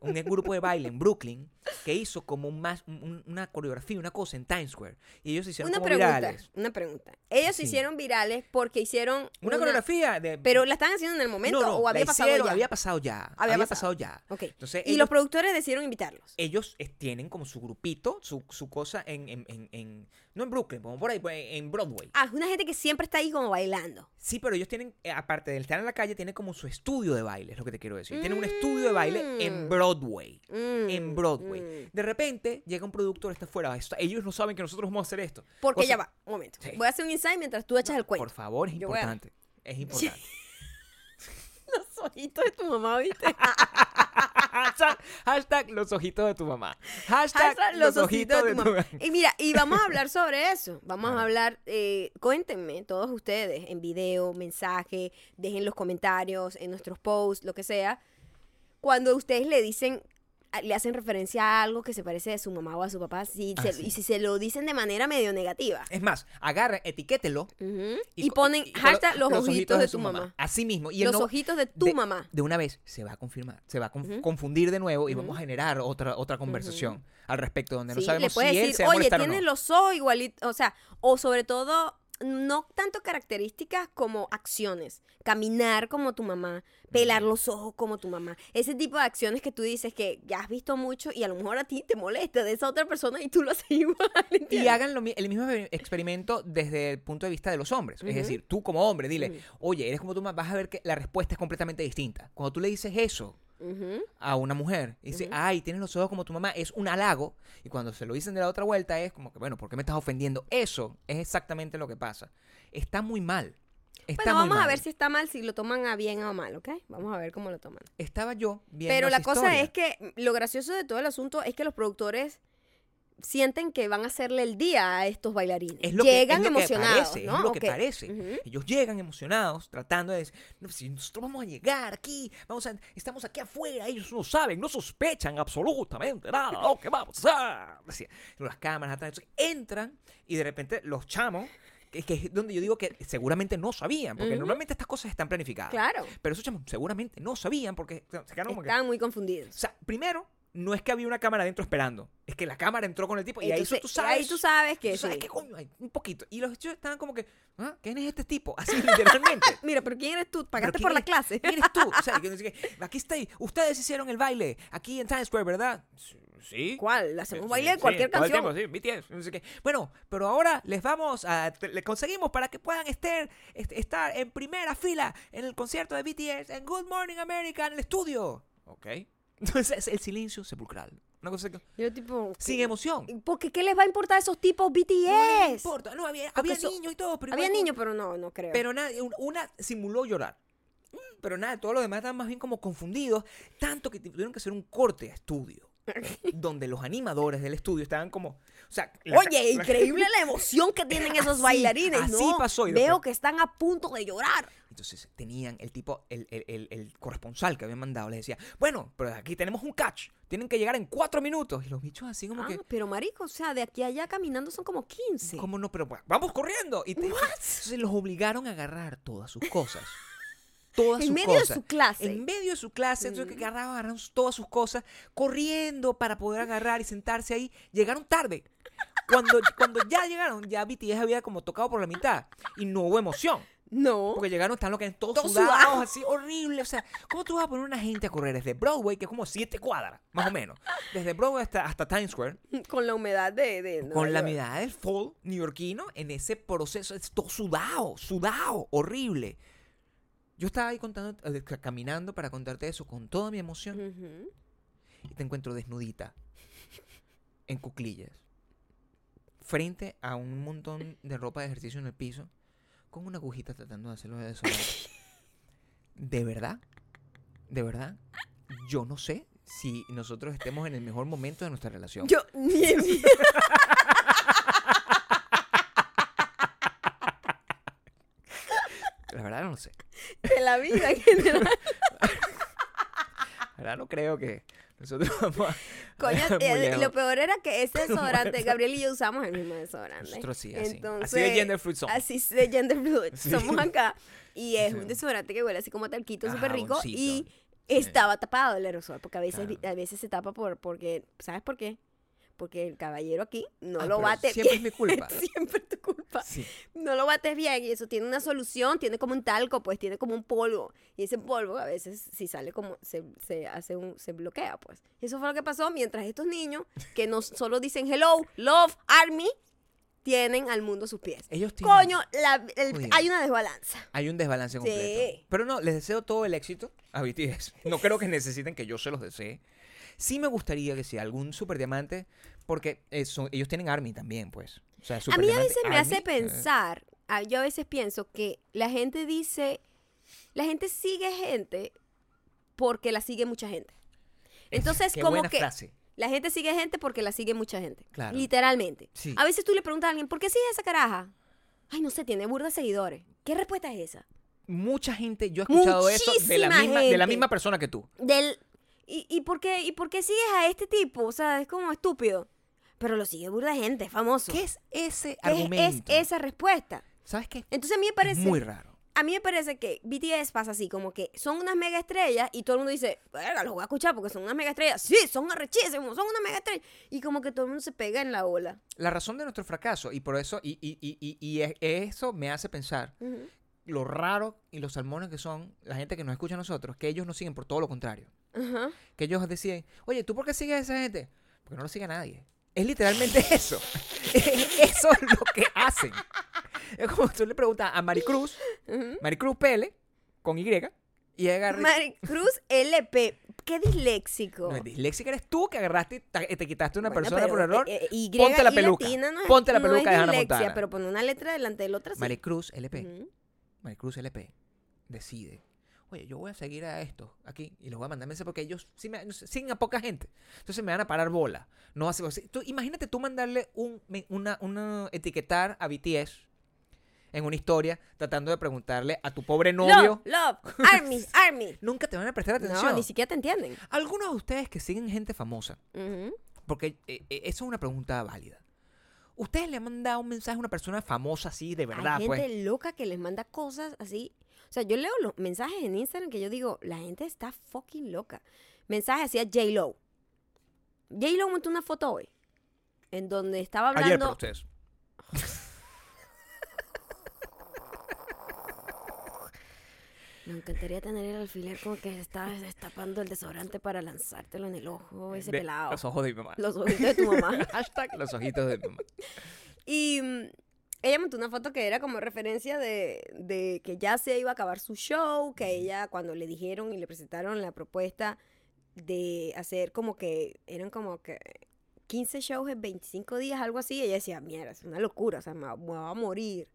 un grupo de baile en Brooklyn que hizo como un más, un- una coreografía, una cosa en Times Square. Y ellos se hicieron Una como pregunta, virales. una pregunta. Ellos se hicieron virales porque hicieron Una, coreografía de... Pero la están haciendo en el momento no, no, o había pasado hicieron, ya. Había pasado ya. Había Había, pasado. pasado. ya. Ok. Entonces, y ellos, los productores decidieron invitarlos. ellos eh, tienen como su grupito, su, su cosa en, en, en, en- No en Brooklyn, como por ahí, pues, en Broadway. Ah, una gente que siempre está ahí como bailando. Sí, pero ellos tienen, eh, aparte de estar en la calle, tienen como su estudio de baile, es lo que te quiero decir. Tienen un estudio de baile en Mm. Broadway. Mm, en Broadway. mm. De repente llega un productor, está afuera. ellos no saben que nosotros vamos a hacer esto. Porque ya va, un momento. Sí. Voy a hacer un insight mientras tú echas el cuento. Por favor, es Yo voy a- importante. Es importante. Los ojitos de tu mamá, ¿viste? hashtag, hashtag los ojitos de tu mamá. Hashtag, Hashtag los ojitos de tu mamá. Y mira, y vamos a hablar sobre eso. Vamos a hablar, eh, cuéntenme todos ustedes, en video, mensaje, dejen los comentarios, en nuestros posts, lo que sea. Cuando ustedes le dicen, le hacen referencia a algo que se parece a su mamá o a su papá, si Ah, se- sí. y si se lo dicen de manera medio negativa. Es más, agarren, etiquételo. Y, ponen y hashtag los, ojitos de tu su mamá. Así mismo. Y Los no- ojitos de tu de- mamá. de una vez se va a confirmar, se va a conf- confundir de nuevo y vamos a generar otra otra conversación al respecto donde no sabemos le puedes si él decir, se va a oye, o tienes no. los ojos igualitos, o sea, o sobre todo, no tanto características como acciones. Caminar como tu mamá, pelar los ojos como tu mamá. Ese tipo de acciones que tú dices que ya has visto mucho y a lo mejor a ti te molesta de esa otra persona y tú lo haces igual. Y hagan lo el mismo experimento desde el punto de vista de los hombres. Es decir, tú como hombre, dile, oye, eres como tú, vas a ver que la respuesta es completamente distinta. Cuando tú le dices eso A una mujer, y dice, ay, tienes los ojos como tu mamá, es un halago. Y cuando se lo dicen de la otra vuelta es como que, bueno, ¿por qué me estás ofendiendo? Eso es exactamente lo que pasa. Está muy mal. Está Bueno, vamos a mal. ver si está mal, si lo toman a bien o a mal, ¿ok? Vamos a ver cómo lo toman. Estaba yo viendo Pero la cosa historia. es que lo gracioso de todo el asunto es que los productores sienten que van a hacerle el día a estos bailarines. Es lo que- Llegan es lo que emocionados, parece, ¿no? Es lo que Ok. parece. Ujú. Ellos llegan emocionados, tratando de decir, no, si nosotros vamos a llegar aquí, vamos a, estamos aquí afuera, ellos no saben, no sospechan absolutamente nada lo que va a. Decía, las cámaras atrás, entran y de repente los chamos, que, que es donde yo digo que seguramente no sabían, porque Ujú. normalmente estas cosas están planificadas. Claro. Pero esos chamos seguramente no sabían porque se quedaron que- Estaban muy confundidos. O sea, primero, no es que había una cámara adentro esperando, es que la cámara entró con el tipo y ahí tú sabes. ahí tú sabes que tú sabes sí. qué coño hay, un poquito. Y los hechos estaban como que, ¿ah? ¿quién es este tipo? Así literalmente. Mira, pero ¿quién eres tú? ¿Pagaste ¿Pero por quién la clase? ¿Quién eres tú? O sea, que aquí está, ustedes hicieron el baile aquí en Times Square, ¿verdad? Sí. ¿Cuál? Hacemos Sí, baile de sí, cualquier todo el canción. tiempo, sí, BTS, no sé qué. Bueno, pero ahora les vamos a. te- Le conseguimos para que puedan estar, est- estar en primera fila en el concierto de BTS en Good Morning America en el estudio. Ok. Entonces, el silencio sepulcral. Una cosa que. Yo tipo... Sin emoción. Porque ¿qué les va a importar a esos tipos No les BTS? importa. No, había, niños y todo. Pero Había niños, pero no, no creo. Pero nada, un- una simuló llorar. Mm, Pero nada, todos los demás estaban más bien como confundidos. Tanto que tuvieron que hacer un corte a estudio. donde los animadores del estudio estaban como. O sea, la- Oye, la- increíble la emoción que tienen esos Así- bailarines, así ¿no? pasó, y Veo después- que están a punto de llorar. Entonces tenían el tipo, el, el- el- el corresponsal que habían mandado, les decía, bueno, pero aquí tenemos un catch, tienen que llegar en cuatro minutos. Y los bichos así como Ah, que, pero marico, o sea, de aquí a allá caminando son como 15. ¿cómo no? Pero pues, vamos corriendo. Y te- entonces los obligaron a agarrar todas sus cosas. Todas En sus medio de cosas. su clase. En medio de su clase, entonces que agarraban, agarraron todas sus cosas, corriendo para poder agarrar y sentarse ahí. Llegaron tarde. Cuando, cuando ya llegaron, ya BTS había como tocado por la mitad y no hubo emoción. No. Porque llegaron, están los que todos, Todos sudados, sudados. así, horrible. O sea, ¿cómo tú vas a poner una gente a correr desde Broadway, que es como siete cuadras, más o menos? Desde Broadway hasta, hasta Times Square, Con la humedad de... de Nueva con la mirada del fall neoyorquino, en ese proceso, es todo sudado, sudado, horrible. Yo estaba ahí contando, eh, ca- caminando para contarte eso con toda mi emoción Ujú. y te encuentro desnudita. en cuclillas, frente a un montón de ropa de ejercicio en el piso, con una agujita tratando de hacerlo de desodorante. ¿De verdad? ¿De verdad? Yo no sé si nosotros estemos en el mejor momento de nuestra relación. Yo, ni en mi- La verdad no lo sé. de la vida en general. Verdad no creo que nosotros vamos a... Coño, muy eh, lo peor era que ese desodorante, Gabriel y yo usamos el mismo desodorante. Nosotros sí, así. Entonces, así de gender fluid somos. Así de gender fluid. Sí. Somos acá. Y es Sí. un desodorante que huele así como talquito, Ah, súper rico. Y estaba tapado el aerosol. Porque a veces, Claro. a veces se tapa por, porque, ¿sabes por qué? Porque el caballero aquí no Ah, lo bate Siempre es bien. mi culpa. siempre es tu culpa. Sí. No lo bates bien y eso tiene una solución, tiene como un talco, pues tiene como un polvo. Y ese polvo a veces si sale como, se, se hace un, se bloquea, pues. Y eso fue lo que pasó mientras estos niños, que no solo dicen hello, love, army, tienen al mundo a sus pies. Ellos tienen- Coño, la- el- Jodido. hay una desbalanza. Hay un desbalance Sí. completo. Pero no, les deseo todo el éxito a BTS. No creo que necesiten que yo se los desee. Sí me gustaría que si algún super diamante, porque eso, ellos tienen Army también, pues. O sea, A mí a veces me hace Army, eh, pensar, ah, yo a veces pienso que la gente dice, la gente sigue gente porque la sigue mucha gente. Entonces, qué como buena que frase. la gente sigue gente porque la sigue mucha gente. Claro. Literalmente. Sí. A veces tú le preguntas a alguien, ¿por qué sigue esa caraja? Ay, no sé, tiene burda de seguidores. ¿Qué respuesta es esa? Mucha gente, yo he escuchado eso de la, misma, de la misma persona que tú. Del, ¿y, y, por qué, ¿Y por qué sigues a este tipo? O sea, es como estúpido. Pero lo sigue burda de gente, es famoso. ¿Qué es ese ¿Qué es- argumento? es esa respuesta? ¿Sabes qué? Entonces a mí me Es parece... muy raro. A mí me parece que BTS pasa así, como que son unas mega estrellas y todo el mundo dice, verga, los voy a escuchar porque son unas mega estrellas. Sí, son arrechísimos, son unas mega estrellas. Y como que todo el mundo se pega en la ola. La razón de nuestro fracaso, y por eso, y, y, y, y- es- eso me hace pensar Ujú. lo raro y los salmones que son la gente que nos escucha a nosotros, que ellos nos siguen por todo lo contrario. Que ellos deciden, oye, ¿tú por qué sigues a esa gente? Porque no lo sigue a nadie. Es literalmente eso. eso es lo que hacen. Es como tú le preguntas a Maricruz, Ujú. Maricruz Pele, con Y, y agarra... Maricruz LP. Qué disléxico. No, disléxica eres tú que agarraste y ta- te quitaste una Bueno, persona por error. eh, eh, Y Ponte la y peluca. no es- Ponte la no peluca es dislexia. Pero pone una letra delante de la otra sí. Maricruz LP. Ujú. Maricruz LP decide, oye, yo voy a seguir a estos aquí y los voy a mandar mensajes porque ellos sí siguen a poca gente. Entonces me van a parar bola. No hace, tú- imagínate tú mandarle un, una, una etiquetar a BTS en una historia tratando de preguntarle a tu pobre novio. Love, love, army, army. Nunca te van a prestar atención. No, ni siquiera te entienden. Algunos de ustedes que siguen gente famosa, porque eh, eh, eso es una pregunta válida. ¿Ustedes le han mandado un mensaje a una persona famosa así, de verdad, Hay gente pues? loca que les manda cosas así. O sea, yo leo los mensajes en Instagram que yo digo, la gente está fucking loca. Mensaje hacia J-Lo. J-Lo montó una foto hoy en donde estaba Ayer hablando. para ustedes. Me encantaría tener el alfiler como que estabas destapando el desodorante para lanzártelo en el ojo, ese De- pelado. Los ojos de mi mamá. Los ojitos de tu mamá. Hashtag los ojitos de mi mamá. Y mm, ella montó una foto que era como referencia de, de que ya se iba a acabar su show, que ella cuando le dijeron y le presentaron la propuesta de hacer como que, eran como que 15 shows en 25 días, algo así, ella decía, mierda, es una locura, o sea, me, va- me va a morir.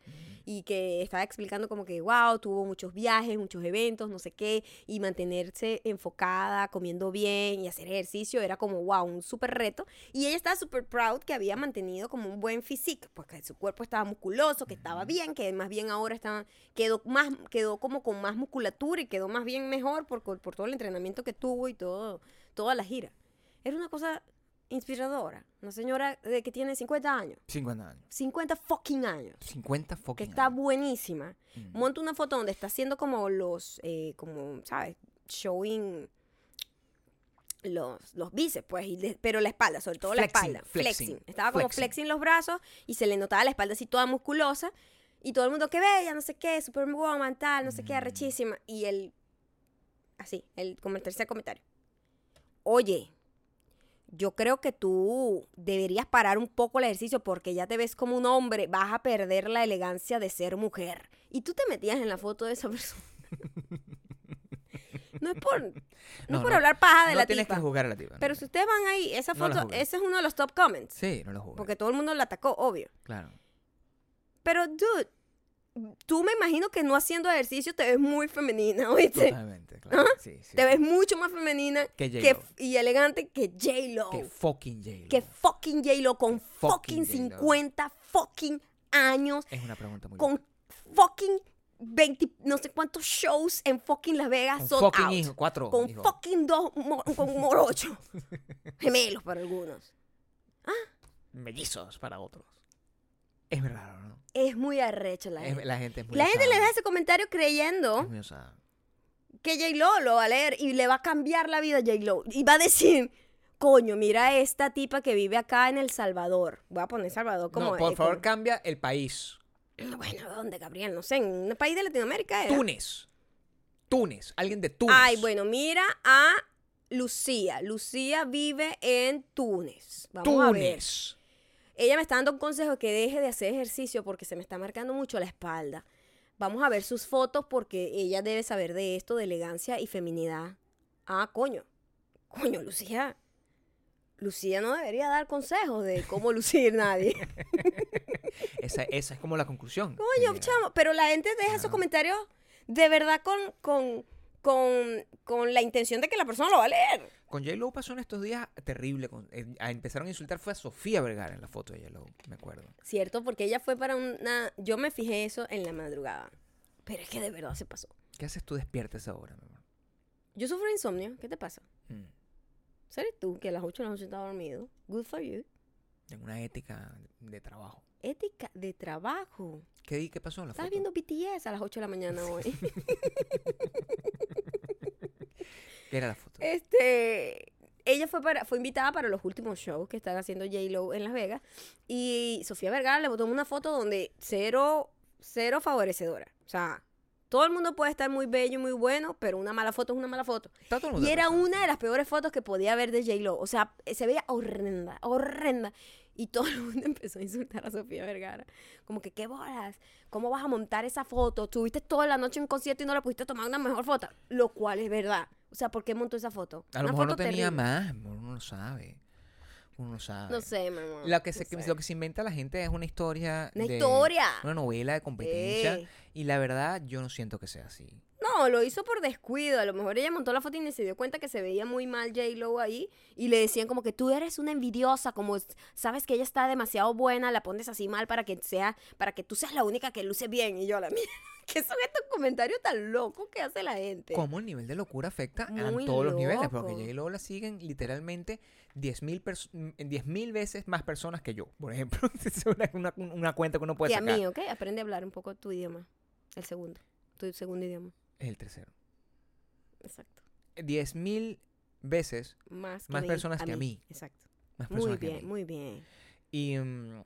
Y que estaba explicando como que, wow, tuvo muchos viajes, muchos eventos, no sé qué, y mantenerse enfocada, comiendo bien y hacer ejercicio era como, wow, un súper reto. Y ella estaba súper proud que había mantenido como un buen physique, pues que su cuerpo estaba musculoso, que estaba bien, que más bien ahora estaba, quedó, más, quedó como con más musculatura y quedó más bien mejor por, por todo el entrenamiento que tuvo y todo, toda la gira. Era una cosa inspiradora. Una señora de que tiene 50 años. 50 años. 50 fucking años. 50 Que fucking está años. buenísima. Mm. Monta una foto donde está haciendo como los, eh, como, ¿sabes? Showing los, los bíceps, pues, y de- pero la espalda, sobre todo la espalda. flexing, Flexing. Estaba como flexing. flexing los brazos y se le notaba la espalda así toda musculosa. Y todo el mundo, que bella, no sé qué, superwoman, tal, no sé Mm. qué, arrechísima. Y él, así, el, como el tercer comentario. Oye, yo creo que tú deberías parar un poco el ejercicio porque ya te ves como un hombre, vas a perder la elegancia de ser mujer. Y tú te metías en la foto de esa persona. No es por, no No, es por no, hablar paja de no la tienes tipa. que jugar a la tipa. Pero si ustedes van ahí, esa foto, ese es uno de los top comments. Sí, no lo jugué. Porque todo el mundo la atacó, obvio. Claro. Pero, dude, tú me imagino que no haciendo ejercicio te ves muy femenina, ¿oíste? Totalmente, claro. Sí, sí, Te ves mucho más femenina Que que, y elegante que J-Lo. Que fucking J-Lo. Que fucking J-Lo con fucking fucking J-Lo. 50 fucking años. Es una pregunta muy Con fucking 20, no sé cuántos shows en fucking Las Vegas sold fucking out. hijo, cuatro Con hijos. fucking dos, mo- con morochos. Gemelos para algunos. mellizos para otros. Es raro, ¿no? Es muy arrecho la Es- gente. la gente es muy La gente le da ese comentario creyendo Es muy osada. que J-Lo lo va a leer y le va a cambiar la vida a J-Lo. Y va a decir, coño, mira a esta tipa que vive acá en El Salvador. Voy a poner Salvador como... no, por eh, favor, como- cambia el país. Bueno, ¿dónde, Gabriel? No sé, en un país de Latinoamérica. era. Túnez. Túnez. Alguien de Túnez. Ay, bueno, mira a Lucía. Lucía vive en Túnez. Vamos a ver. Ella me está dando un consejo que deje de hacer ejercicio porque se me está marcando mucho la espalda. Vamos a ver sus fotos porque ella debe saber de esto, de elegancia y feminidad. Ah, coño. Coño, Lucía. Lucía no debería dar consejos de cómo lucir nadie. Esa, esa es como la conclusión. Coño, chamo. Pero la gente deja esos Claro. comentarios de verdad con, con, con, con la intención de que la persona lo va a leer. Con J-Lo pasó en estos días terrible. con- eh, empezaron a insultar fue a Sofía Vergara en la foto de J-Lo, me acuerdo. Cierto, porque ella fue para una... Yo me fijé eso en la madrugada. Pero es que de verdad se pasó. ¿Qué haces tú despierta a esa hora, mi amor? Yo sufro de insomnio. ¿Qué te pasa? Mm. ¿Seres tú que a las 8 de la noche estás dormido? Good for you. Tengo una ética de trabajo. Ética de trabajo. ¿Qué, qué pasó en la Estás foto? viendo BTS a las 8 de la mañana hoy. ¿Qué era la foto? este... Ella fue, para, fue invitada para los últimos shows que están haciendo J-Lo en Las Vegas. Y Sofía Vergara le botó una foto donde cero, cero favorecedora. O sea, todo el mundo puede estar muy bello y muy bueno, pero una mala foto es una mala foto. Y era una de las peores fotos que podía haber de J-Lo. O sea, se veía horrenda, horrenda. Y todo el mundo empezó a insultar a Sofía Vergara. Como que, ¿qué bolas? ¿Cómo vas a montar esa foto? Tuviste toda la noche en un concierto y no le pudiste tomar una mejor foto. Lo cual es verdad. O sea, ¿por qué montó esa foto? A lo Una mejor no tenía terrible. más, uno no sabe. Uno no sabe. No sé, mi amor. Lo que, no se, sé. lo que se inventa la gente es una historia. Una de- historia. Una novela de competencia. Y la verdad, yo no siento que sea así. No, lo hizo por descuido. A lo mejor ella montó la foto y ni se dio cuenta que se veía muy mal J-Lo ahí. Y le decían como que tú eres una envidiosa, como sabes que ella está demasiado buena, la pones así mal para que sea, para que tú seas la única que luce bien. Y yo la mía. ¿Qué son estos comentarios tan locos que hace la gente? ¿Cómo el nivel de locura afecta a todos los niveles? Porque. J-Lo la siguen literalmente 10.000 pers- mm, 10.000 veces más personas que yo, por ejemplo. es una, una- una cuenta que uno puede que a sacar. mí, ¿ok? Aprende a hablar un poco tu idioma. El segundo. Tu segundo idioma. Es el tercero. Exacto. 10.000 veces Más, que Más personas que a mí. Exacto. más Muy personas que a bien, muy bien. Y mm,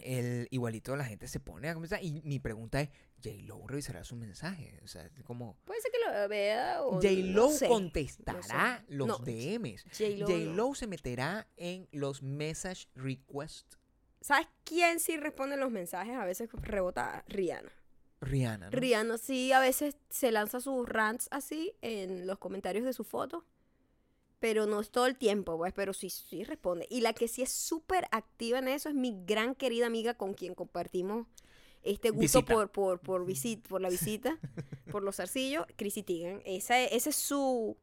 el, igualito la gente se pone a conversar. Y mi pregunta es, ¿J-Lo revisará su mensaje? O sea, es como... Puede ser que lo vea o J-Lo no sé. contestará los No, DMs. J-Lo se meterá en los message requests. ¿Sabes quién sí responde los mensajes? A veces rebota Rihanna. Rihanna, ¿no? Rihanna sí a veces se lanza sus rants así en los comentarios de su foto. Pero no es todo el tiempo, pues, pero sí, sí responde. Y la que sí es súper activa en eso es mi gran querida amiga con quien compartimos este gusto Visita. por, por, por, visit, por la visita, por los zarcillos, Chrissy Teigen. Esa, ese es su,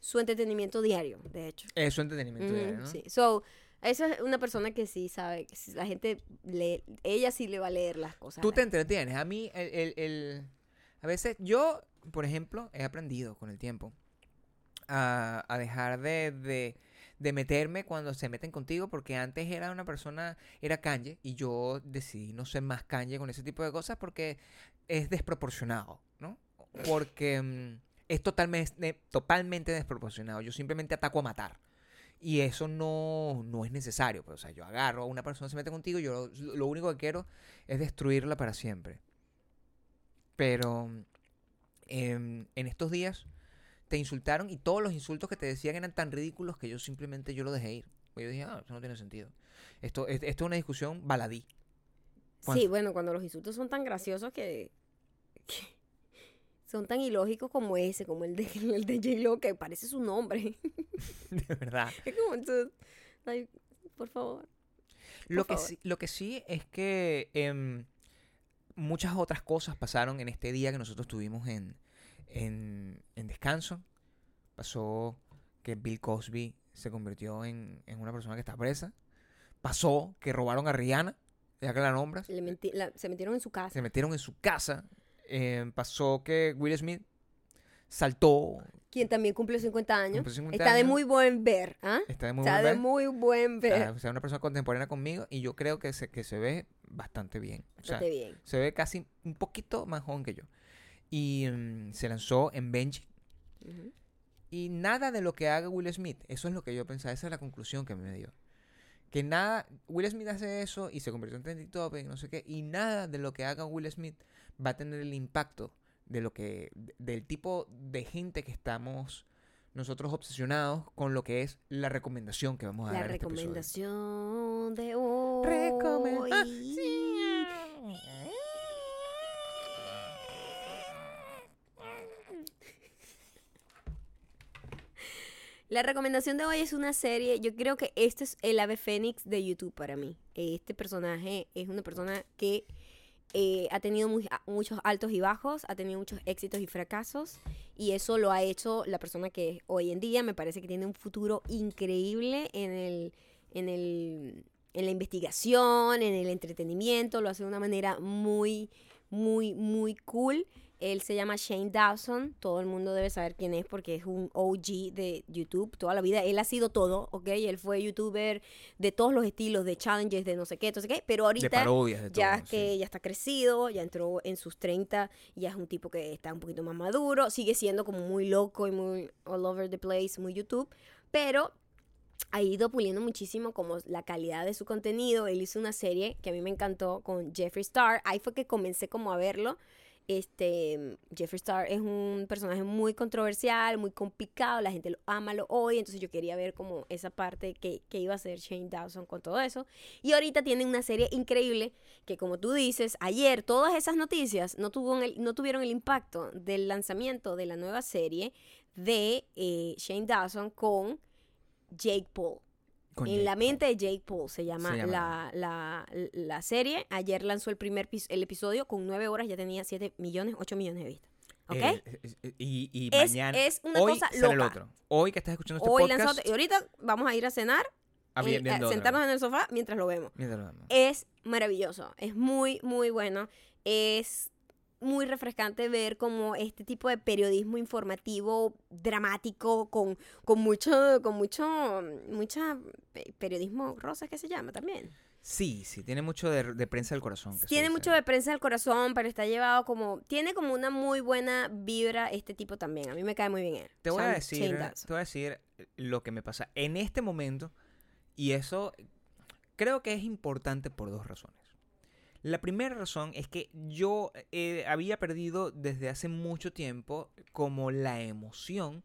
su entretenimiento diario, de hecho. Es su entretenimiento diario, ¿no? Sí. So, esa es una persona que sí sabe, que la gente lee, ella sí le va a leer las cosas. Tú te entretienes. A mí, el, el- el- a veces, yo, por ejemplo, he aprendido con el tiempo a, a dejar de, de- de meterme cuando se meten contigo, porque antes era una persona, era Kanye, y yo decidí no ser más Kanye con ese tipo de cosas porque es desproporcionado, ¿no? Porque mm, es totalmente, totalmente desproporcionado. Yo simplemente ataco a matar. Y eso no, no es necesario. Pues, o sea, yo agarro a una persona, se mete contigo, yo lo, lo único que quiero es destruirla para siempre. Pero em, en estos días te insultaron y todos los insultos que te decían eran tan ridículos que yo simplemente yo lo dejé ir. Pues yo dije, ah, eso no tiene sentido. Esto, es- esto es una discusión baladí. Sí, bueno, cuando los insultos son tan graciosos que, que son tan ilógicos como ese, como el de, el de J-Lo, que parece su nombre. De verdad. es como, entonces, ay, por favor. Lo que, sí, lo que sí es que em, muchas otras cosas pasaron en este día que nosotros tuvimos en, en, en descanso. Pasó que Bill Cosby se convirtió en, en una persona que está presa. Pasó que robaron a Rihanna, ya que la nombras. Le menti- la- se metieron en su casa. Se metieron en su casa. Em, pasó que Will Smith saltó. Quien también cumplió 50 años. Cumplió 50 Está de muy buen ver, ¿ah? Está de muy Está buen de ver. muy buen ver. Está- o sea, una persona contemporánea conmigo y yo creo que se, que se ve bastante bien. O sea, Bastante bien. se ve casi un poquito más joven que yo. Y mm, se lanzó en Benji. Y nada de lo que haga Will Smith, eso es lo que yo pensaba, esa es la conclusión que me dio. Que nada, Will Smith hace eso y se convirtió en trending topic, no sé qué, y nada de lo que haga Will Smith va a tener el impacto de lo que, de- del tipo de gente que estamos nosotros obsesionados con lo que es la recomendación que vamos a La dar en este recomendación de hoy. La recomendación de hoy es una serie, yo creo que este es el ave fénix de YouTube para mí. Este personaje es una persona que eh, ha tenido muy- muchos altos y bajos, ha tenido muchos éxitos y fracasos, y eso lo ha hecho la persona que hoy en día. Me parece que tiene un futuro increíble en el, en el, en la investigación, en el entretenimiento, lo hace de una manera muy, muy, muy cool. Él se llama Shane Dawson, todo el mundo debe saber quién es porque es un OG de YouTube toda la vida. Él ha sido todo, ¿ok? Él fue youtuber de todos los estilos, de challenges, de no sé qué, no sé qué, pero ahorita De parodias, de todo. ya sí. que ya está crecido, ya entró en sus 30, ya es un tipo que está un poquito más maduro, sigue siendo como muy loco y muy all over the place, muy YouTube, pero ha ido puliendo muchísimo como la calidad de su contenido. Él hizo una serie que a mí me encantó con Jeffree Star. Ahí fue que comencé como a verlo. Este, Jeffree Star es un personaje muy controversial, muy complicado, la gente lo ama, lo odia, entonces yo quería ver como esa parte que, que iba a hacer Shane Dawson con todo eso. Y ahorita tienen una serie increíble que como tú dices, ayer todas esas noticias no, tuvo no tuvieron el impacto del lanzamiento de la nueva serie de eh, Shane Dawson con Jake Paul. Con en Jake la Paul. mente de Jake Paul se llama, Se llama. La, la, la serie. Ayer lanzó el primer el episodio con nueve horas, ya tenía 7 millones, 8 millones de vistas. ¿Ok? Eh, eh, eh, y y Es- mañana. es una hoy cosa sale el loca. otro. Hoy que estás escuchando este Hoy podcast. lanzó, y ahorita vamos a ir a cenar, ah, bien, eh, sentarnos en el sofá mientras lo vemos. Mientras lo vemos. Es maravilloso, es muy, muy bueno. Es muy refrescante ver como este tipo de periodismo informativo dramático con, con mucho, con mucho, mucha pe- periodismo rosa que se llama también. Sí, sí, tiene mucho de, de prensa del corazón. que Tiene mucho de prensa del corazón, pero está llevado como, tiene como una muy buena vibra este tipo también. A mí me cae muy bien él. Te voy a decir, te voy a decir lo que me pasa en este momento y eso creo que es importante por dos razones. La primera razón es que yo eh, había perdido desde hace mucho tiempo como la emoción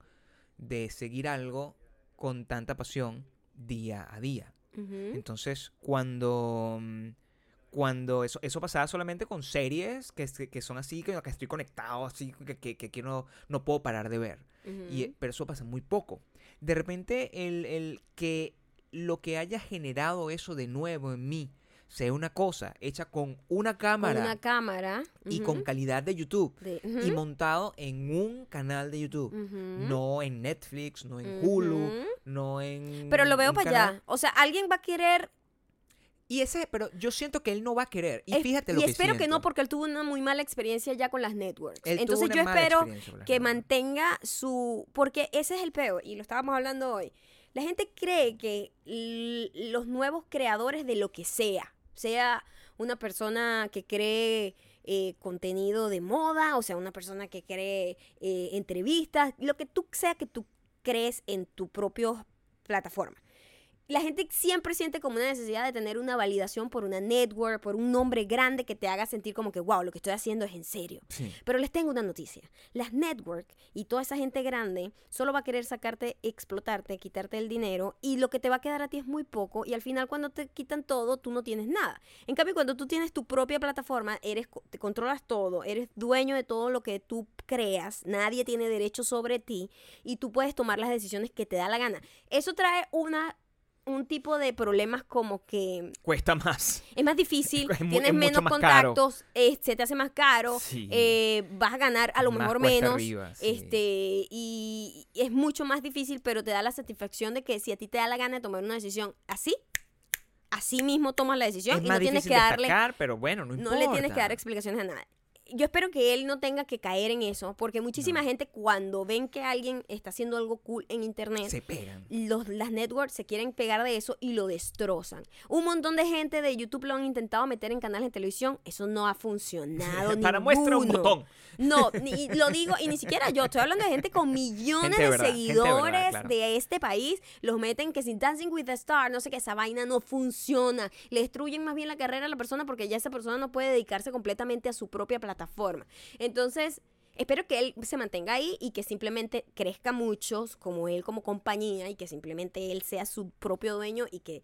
de seguir algo con tanta pasión día a día. Entonces, cuando, mm, cuando eso, eso pasaba solamente con series que, que son así, que, que estoy conectado, así, que, que, que quiero, no puedo parar de ver. Y, pero eso pasa muy poco. De repente, el, el que lo que haya generado eso de nuevo en mí sea una cosa hecha con una Con cámara una cámara. y con calidad de YouTube de- y montado en un canal de YouTube. No en Netflix, no en Hulu, no en. Pero lo veo para canal- allá. O sea, alguien va a querer. Y ese, pero yo siento que él no va a querer. Y fíjate lo y que espero que no, porque él tuvo una muy mala experiencia ya con las networks. Él Entonces yo espero que mantenga su... Porque ese es el peor, y lo estábamos hablando hoy. La gente cree que los nuevos creadores de lo que sea, sea una persona que cree eh, contenido de moda, o sea, una persona que cree eh, entrevistas, lo que tú sea que tú crees en tu propia plataforma. La gente siempre siente como una necesidad de tener una validación por una network, por un nombre grande que te haga sentir como que, wow, lo que estoy haciendo es en serio. Sí. Pero les tengo una noticia. Las network y toda esa gente grande solo va a querer sacarte, explotarte, quitarte el dinero y lo que te va a quedar a ti es muy poco y al final cuando te quitan todo, tú no tienes nada. En cambio, cuando tú tienes tu propia plataforma, eres te controlas todo, eres dueño de todo lo que tú creas, nadie tiene derecho sobre ti y tú puedes tomar las decisiones que te da la gana. Eso trae una un tipo de problemas como que Cuesta más. es más difícil, Es tienes menos contactos, eh, se te hace más caro, Sí. eh, vas a ganar a lo Más mejor menos, arriba, sí. este y es mucho más difícil, pero te da la satisfacción de que si a ti te da la gana de tomar una decisión así, así mismo tomas la decisión Es y no tienes que darle, destacar, pero bueno, no no le tienes que dar explicaciones a nada. Yo espero que él no tenga que caer en eso, porque muchísima No. gente cuando ven que alguien está haciendo algo cool en internet, Se pegan. los, las networks se quieren pegar de eso y lo destrozan. Un montón de gente de YouTube lo han intentado meter en canales de televisión. Eso no ha funcionado. Para muestra un botón. No, ni, lo digo, y ni siquiera yo. Estoy hablando de gente con millones Gente de de verdad, de seguidores verdad, claro. de este país. Los meten que sin Dancing with the Star, no sé qué, esa vaina no funciona. Le destruyen más bien la carrera a la persona porque ya esa persona no puede dedicarse completamente a su propia plataforma. Entonces, espero que él se mantenga ahí y que simplemente crezca muchos como él como compañía y que simplemente él sea su propio dueño y que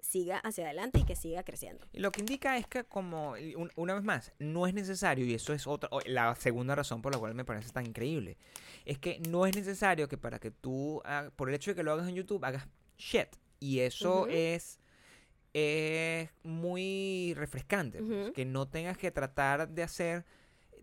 siga hacia adelante y que siga creciendo. Lo que indica es que, como, un- una vez más, no es necesario, y eso es otra, la segunda razón por la cual me parece tan increíble, es que no es necesario que para que tú, por el hecho de que lo hagas en YouTube, hagas shit. Y eso es, es muy refrescante, pues, que no tengas que tratar de hacer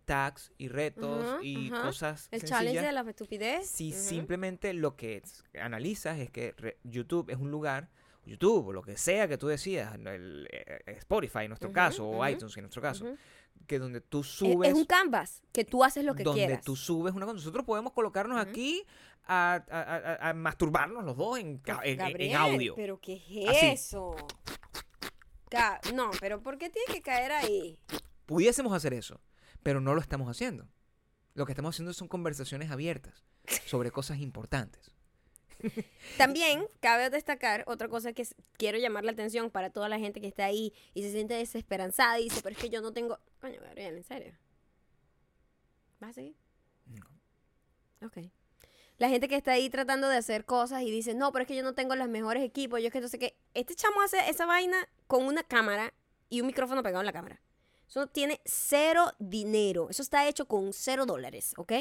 tags y retos y cosas El sencillas. challenge de la estupidez. Si simplemente lo que analizas es que re- YouTube es un lugar, YouTube o lo que sea que tú decidas, eh, Spotify en nuestro caso, o iTunes en nuestro caso, que donde tú Es- subes, Es, un canvas que tú haces lo que donde quieras. tú subes una cosa. Nosotros podemos colocarnos aquí a, a- a- a masturbarnos los dos en, en- audio. Pero ¿qué es Así. eso? Ga- no, pero ¿por qué tiene que caer ahí? Pudiésemos hacer eso, pero no lo estamos haciendo. Lo que estamos haciendo son conversaciones abiertas sobre cosas importantes. También cabe destacar otra cosa que quiero llamar la atención para toda la gente que está ahí y se siente desesperanzada y dice, pero es que yo no tengo... Coño, Gabriel, ¿en serio? ¿Vas a seguir? No. Ok. La gente que está ahí tratando de hacer cosas y dice, no, pero es que yo no tengo los mejores equipos, yo es que no sé qué. Este chamo hace esa vaina con una cámara y un micrófono pegado en la cámara. Eso tiene cero dinero. Eso está hecho con cero dólares, ¿ok?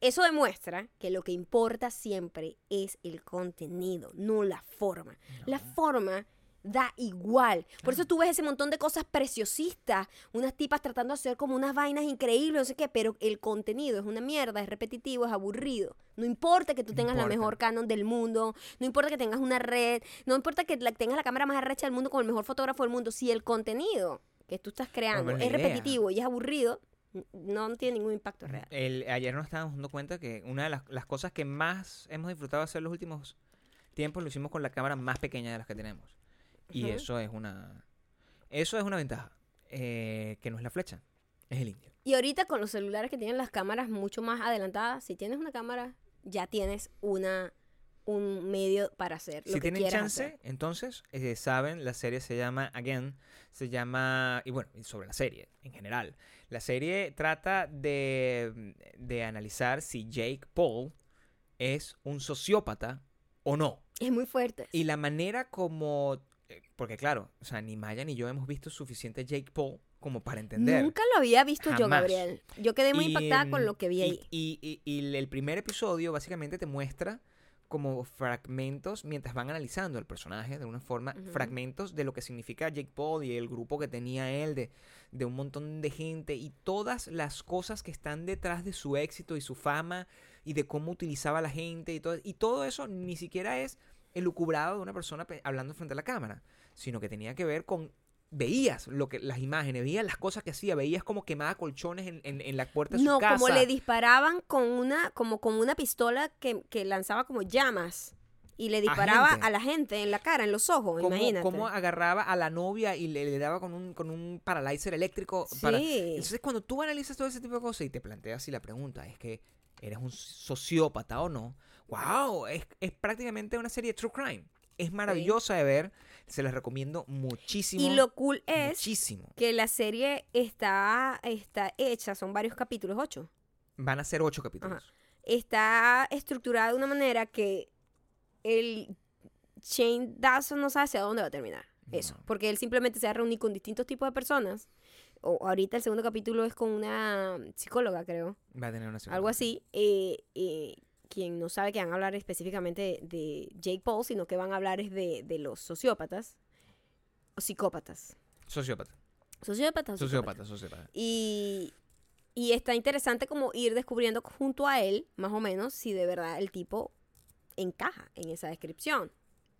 Eso demuestra que lo que importa siempre es el contenido, no la forma. La forma da igual. Por eso tú ves ese montón de cosas preciosistas, unas tipas tratando de hacer como unas vainas increíbles, no sé qué, pero el contenido es una mierda, es repetitivo, es aburrido. No importa que tú tengas la mejor Canon del mundo, no importa que tengas una red, no importa que la- tengas la cámara más arrecha del mundo con el mejor fotógrafo del mundo, si el contenido que tú estás creando es idea. repetitivo y es aburrido, no tiene ningún impacto real. El, ayer nos estábamos dando cuenta que una de las, las cosas que más hemos disfrutado de hacer los últimos tiempos lo hicimos con la cámara más pequeña de las que tenemos. Y eso es una eso es una ventaja. eh, que no es la flecha, es el indio. Y ahorita con los celulares que tienen las cámaras mucho más adelantadas, si tienes una cámara, ya tienes una un medio para hacer lo si que tienen chance, hacer. entonces, eh, saben, la serie se llama Again, se llama, y bueno, sobre la serie en general. La serie trata de, de analizar si Jake Paul es un sociópata o no. Es muy fuerte. Y la manera como, porque claro, o sea, ni Maya ni yo hemos visto suficiente Jake Paul como para entender. Nunca lo había visto yo. Gabriel. Yo quedé muy Y, impactada con mm, lo que vi y- ahí. Y, y- y el primer episodio básicamente te muestra como fragmentos, mientras van analizando el personaje de alguna forma, fragmentos de lo que significa Jake Paul y el grupo que tenía él, de, de un montón de gente y todas las cosas que están detrás de su éxito y su fama y de cómo utilizaba a la gente y todo, y todo eso ni siquiera es elucubrado de una persona pe- hablando frente a la cámara, sino que tenía que ver con veías lo que las imágenes, veías las cosas que hacía, veías como quemaba colchones en, en- en la puerta de No, su casa. como le disparaban con una, como con una pistola que, que lanzaba como llamas. Y le disparaba a la gente en la cara, en los ojos, cómo, imagínate. cómo agarraba a la novia y le, le daba con un, con un paralyzer eléctrico. Para... Sí. Entonces, cuando tú analizas todo ese tipo de cosas y te planteas si la pregunta es que eres un sociópata o no, wow, es, es prácticamente una serie de true crime. es maravillosa de ver. Se las recomiendo muchísimo. Y lo cool es Muchísimo. que la serie está, está hecha, son varios capítulos, ocho. Van a ser ocho capítulos. Está estructurada de una manera que el Shane Dawson no sabe hacia dónde va a terminar. Eso. Porque él simplemente se va a reunir con distintos tipos de personas. O ahorita el segundo capítulo es con una psicóloga, creo. Va a tener una segunda algo así, eh, eh, quien no sabe que van a hablar específicamente de Jake Paul, sino que van a hablar es de, de los sociópatas o psicópatas. Sociópata. Sociópatas. Sociópata, sociópata. Y, y está interesante como ir descubriendo junto a él, más o menos, si de verdad el tipo encaja en esa descripción.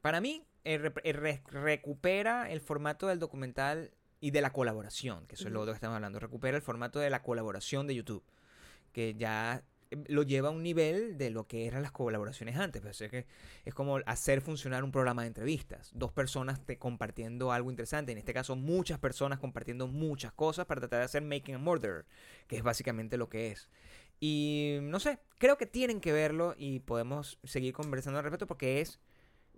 Para mí, eh, eh, re- recupera el formato del documental y de la colaboración, que eso es lo otro que estamos hablando. Recupera el formato de la colaboración de YouTube, que ya lo lleva a un nivel de lo que eran las colaboraciones antes. Pues, es, que es como hacer funcionar un programa de entrevistas. Dos personas te compartiendo algo interesante. En este caso, muchas personas compartiendo muchas cosas para tratar de hacer Making a Murderer, que es básicamente lo que es. Y no sé, creo que tienen que verlo y podemos seguir conversando al respecto porque es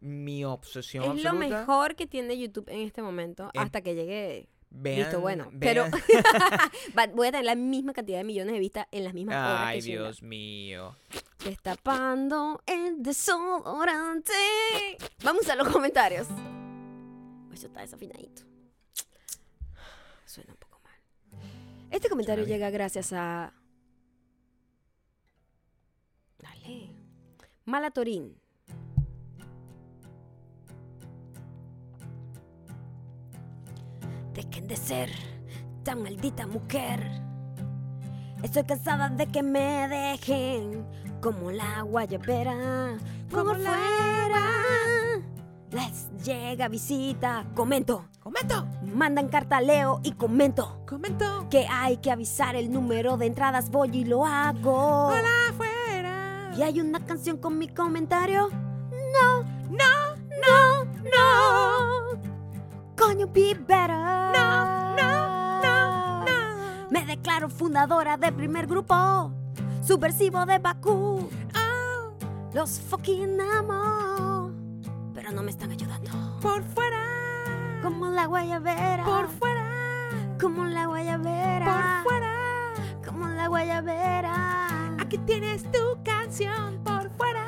mi obsesión es lo mejor que tiene YouTube en este momento, Em, hasta que llegue. Vean, Listo, bueno. vean- Pero voy a tener la misma cantidad de millones de vistas en las mismas horas. Ay, que Sheila. Dios mío. Destapando el desodorante. Vamos a los comentarios. Eso está desafinadito. Suena un poco mal. Este comentario llega gracias a. Dale. Malatorín. De ser tan maldita mujer. Estoy cansada de que me dejen como la guayabera, como fuera. Les llega visita, comento, Comento, mandan carta, leo y comento. comento. Que hay que avisar el número de entradas, voy y lo hago. afuera. ¿Y hay una canción con mi comentario? No, no, no, no. Coño, be better. Declaro fundadora del primer grupo subversivo de Bakú. Los fucking amo. Pero no me están ayudando. Por fuera. Como la guayabera. fuera. Como la guayabera. fuera. Como la guayabera. Aquí tienes tu canción. Por fuera.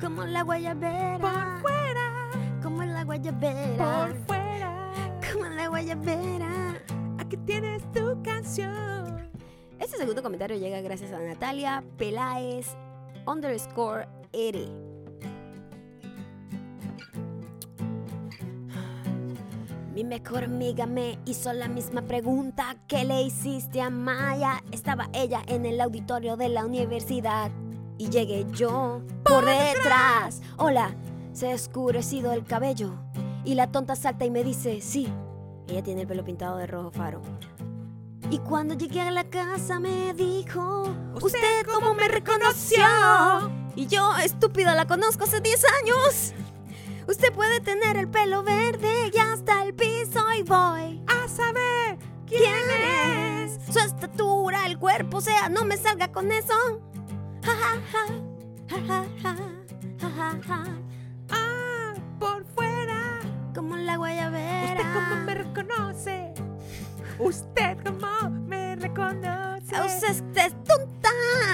Como la guayabera. fuera. Como la guayabera. fuera. Como la guayabera. Tu canción. Este segundo comentario llega gracias a Natalia Peláez underscore R. Mi mejor amiga me hizo la misma pregunta que le hiciste a Maya. Estaba ella en el auditorio de la universidad y llegué yo por detrás. Hola, se ha oscurecido el cabello y la tonta salta y me dice, sí, ella tiene el pelo pintado de rojo faro. Y cuando llegué a la casa me dijo, ¿usted cómo me reconoció? Y yo, estúpida, la conozco hace 10 años. Usted puede tener el pelo verde y hasta el piso y voy a saber quién, ¿Quién es? Su estatura, el cuerpo, o sea, no me salga con eso. Ja, ja, ja, ja, ja, ja, Ah, por fuera. Como la guayabera. ¿Usted cómo me reconoce? Usted cómo me reconoce. Usted es tonta.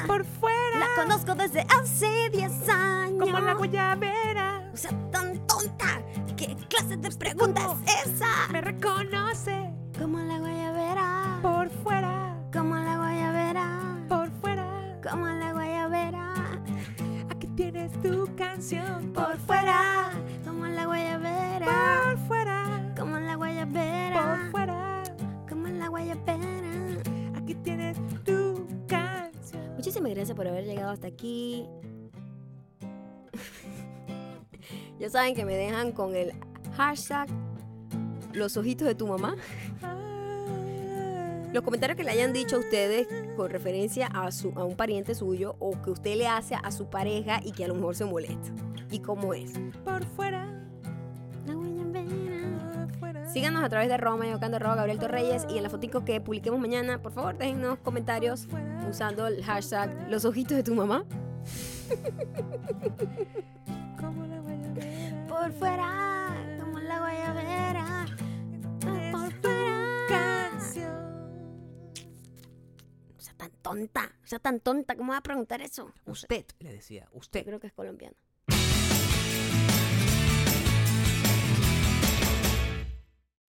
por fuera. La conozco desde hace 10 años. como la guayabera. O sea, tan tonta. ¿Qué clase de pregunta es esa? Me reconoce. Como la guayabera. Por fuera. Como la guayabera. Por fuera. Como la guayabera. Aquí tienes tu canción. Por fuera. Como la guayabera. Por fuera. Como la guayabera. Por fuera. Guayabera. Aquí tienes tu canción. Muchísimas gracias por haber llegado hasta aquí. ya saben que me dejan con el hashtag los ojitos de tu mamá. Los comentarios que le hayan dicho a ustedes con referencia a, su, a un pariente suyo o que usted le hace a su pareja y que a lo mejor se molesta. ¿Y cómo es? Por fuera. Síganos a través de Roma, yo arroba Gabriel Torreyes y en la fotico que publiquemos mañana, por favor, déjennos comentarios usando el hashtag los ojitos de tu mamá. Como la guayabera. Por por fuera, como la guayabera. Por fuera. O sea, tan tonta, o sea, tan tonta, ¿cómo va a preguntar eso? No sé, Usted, le decía, yo usted. creo que es colombiana.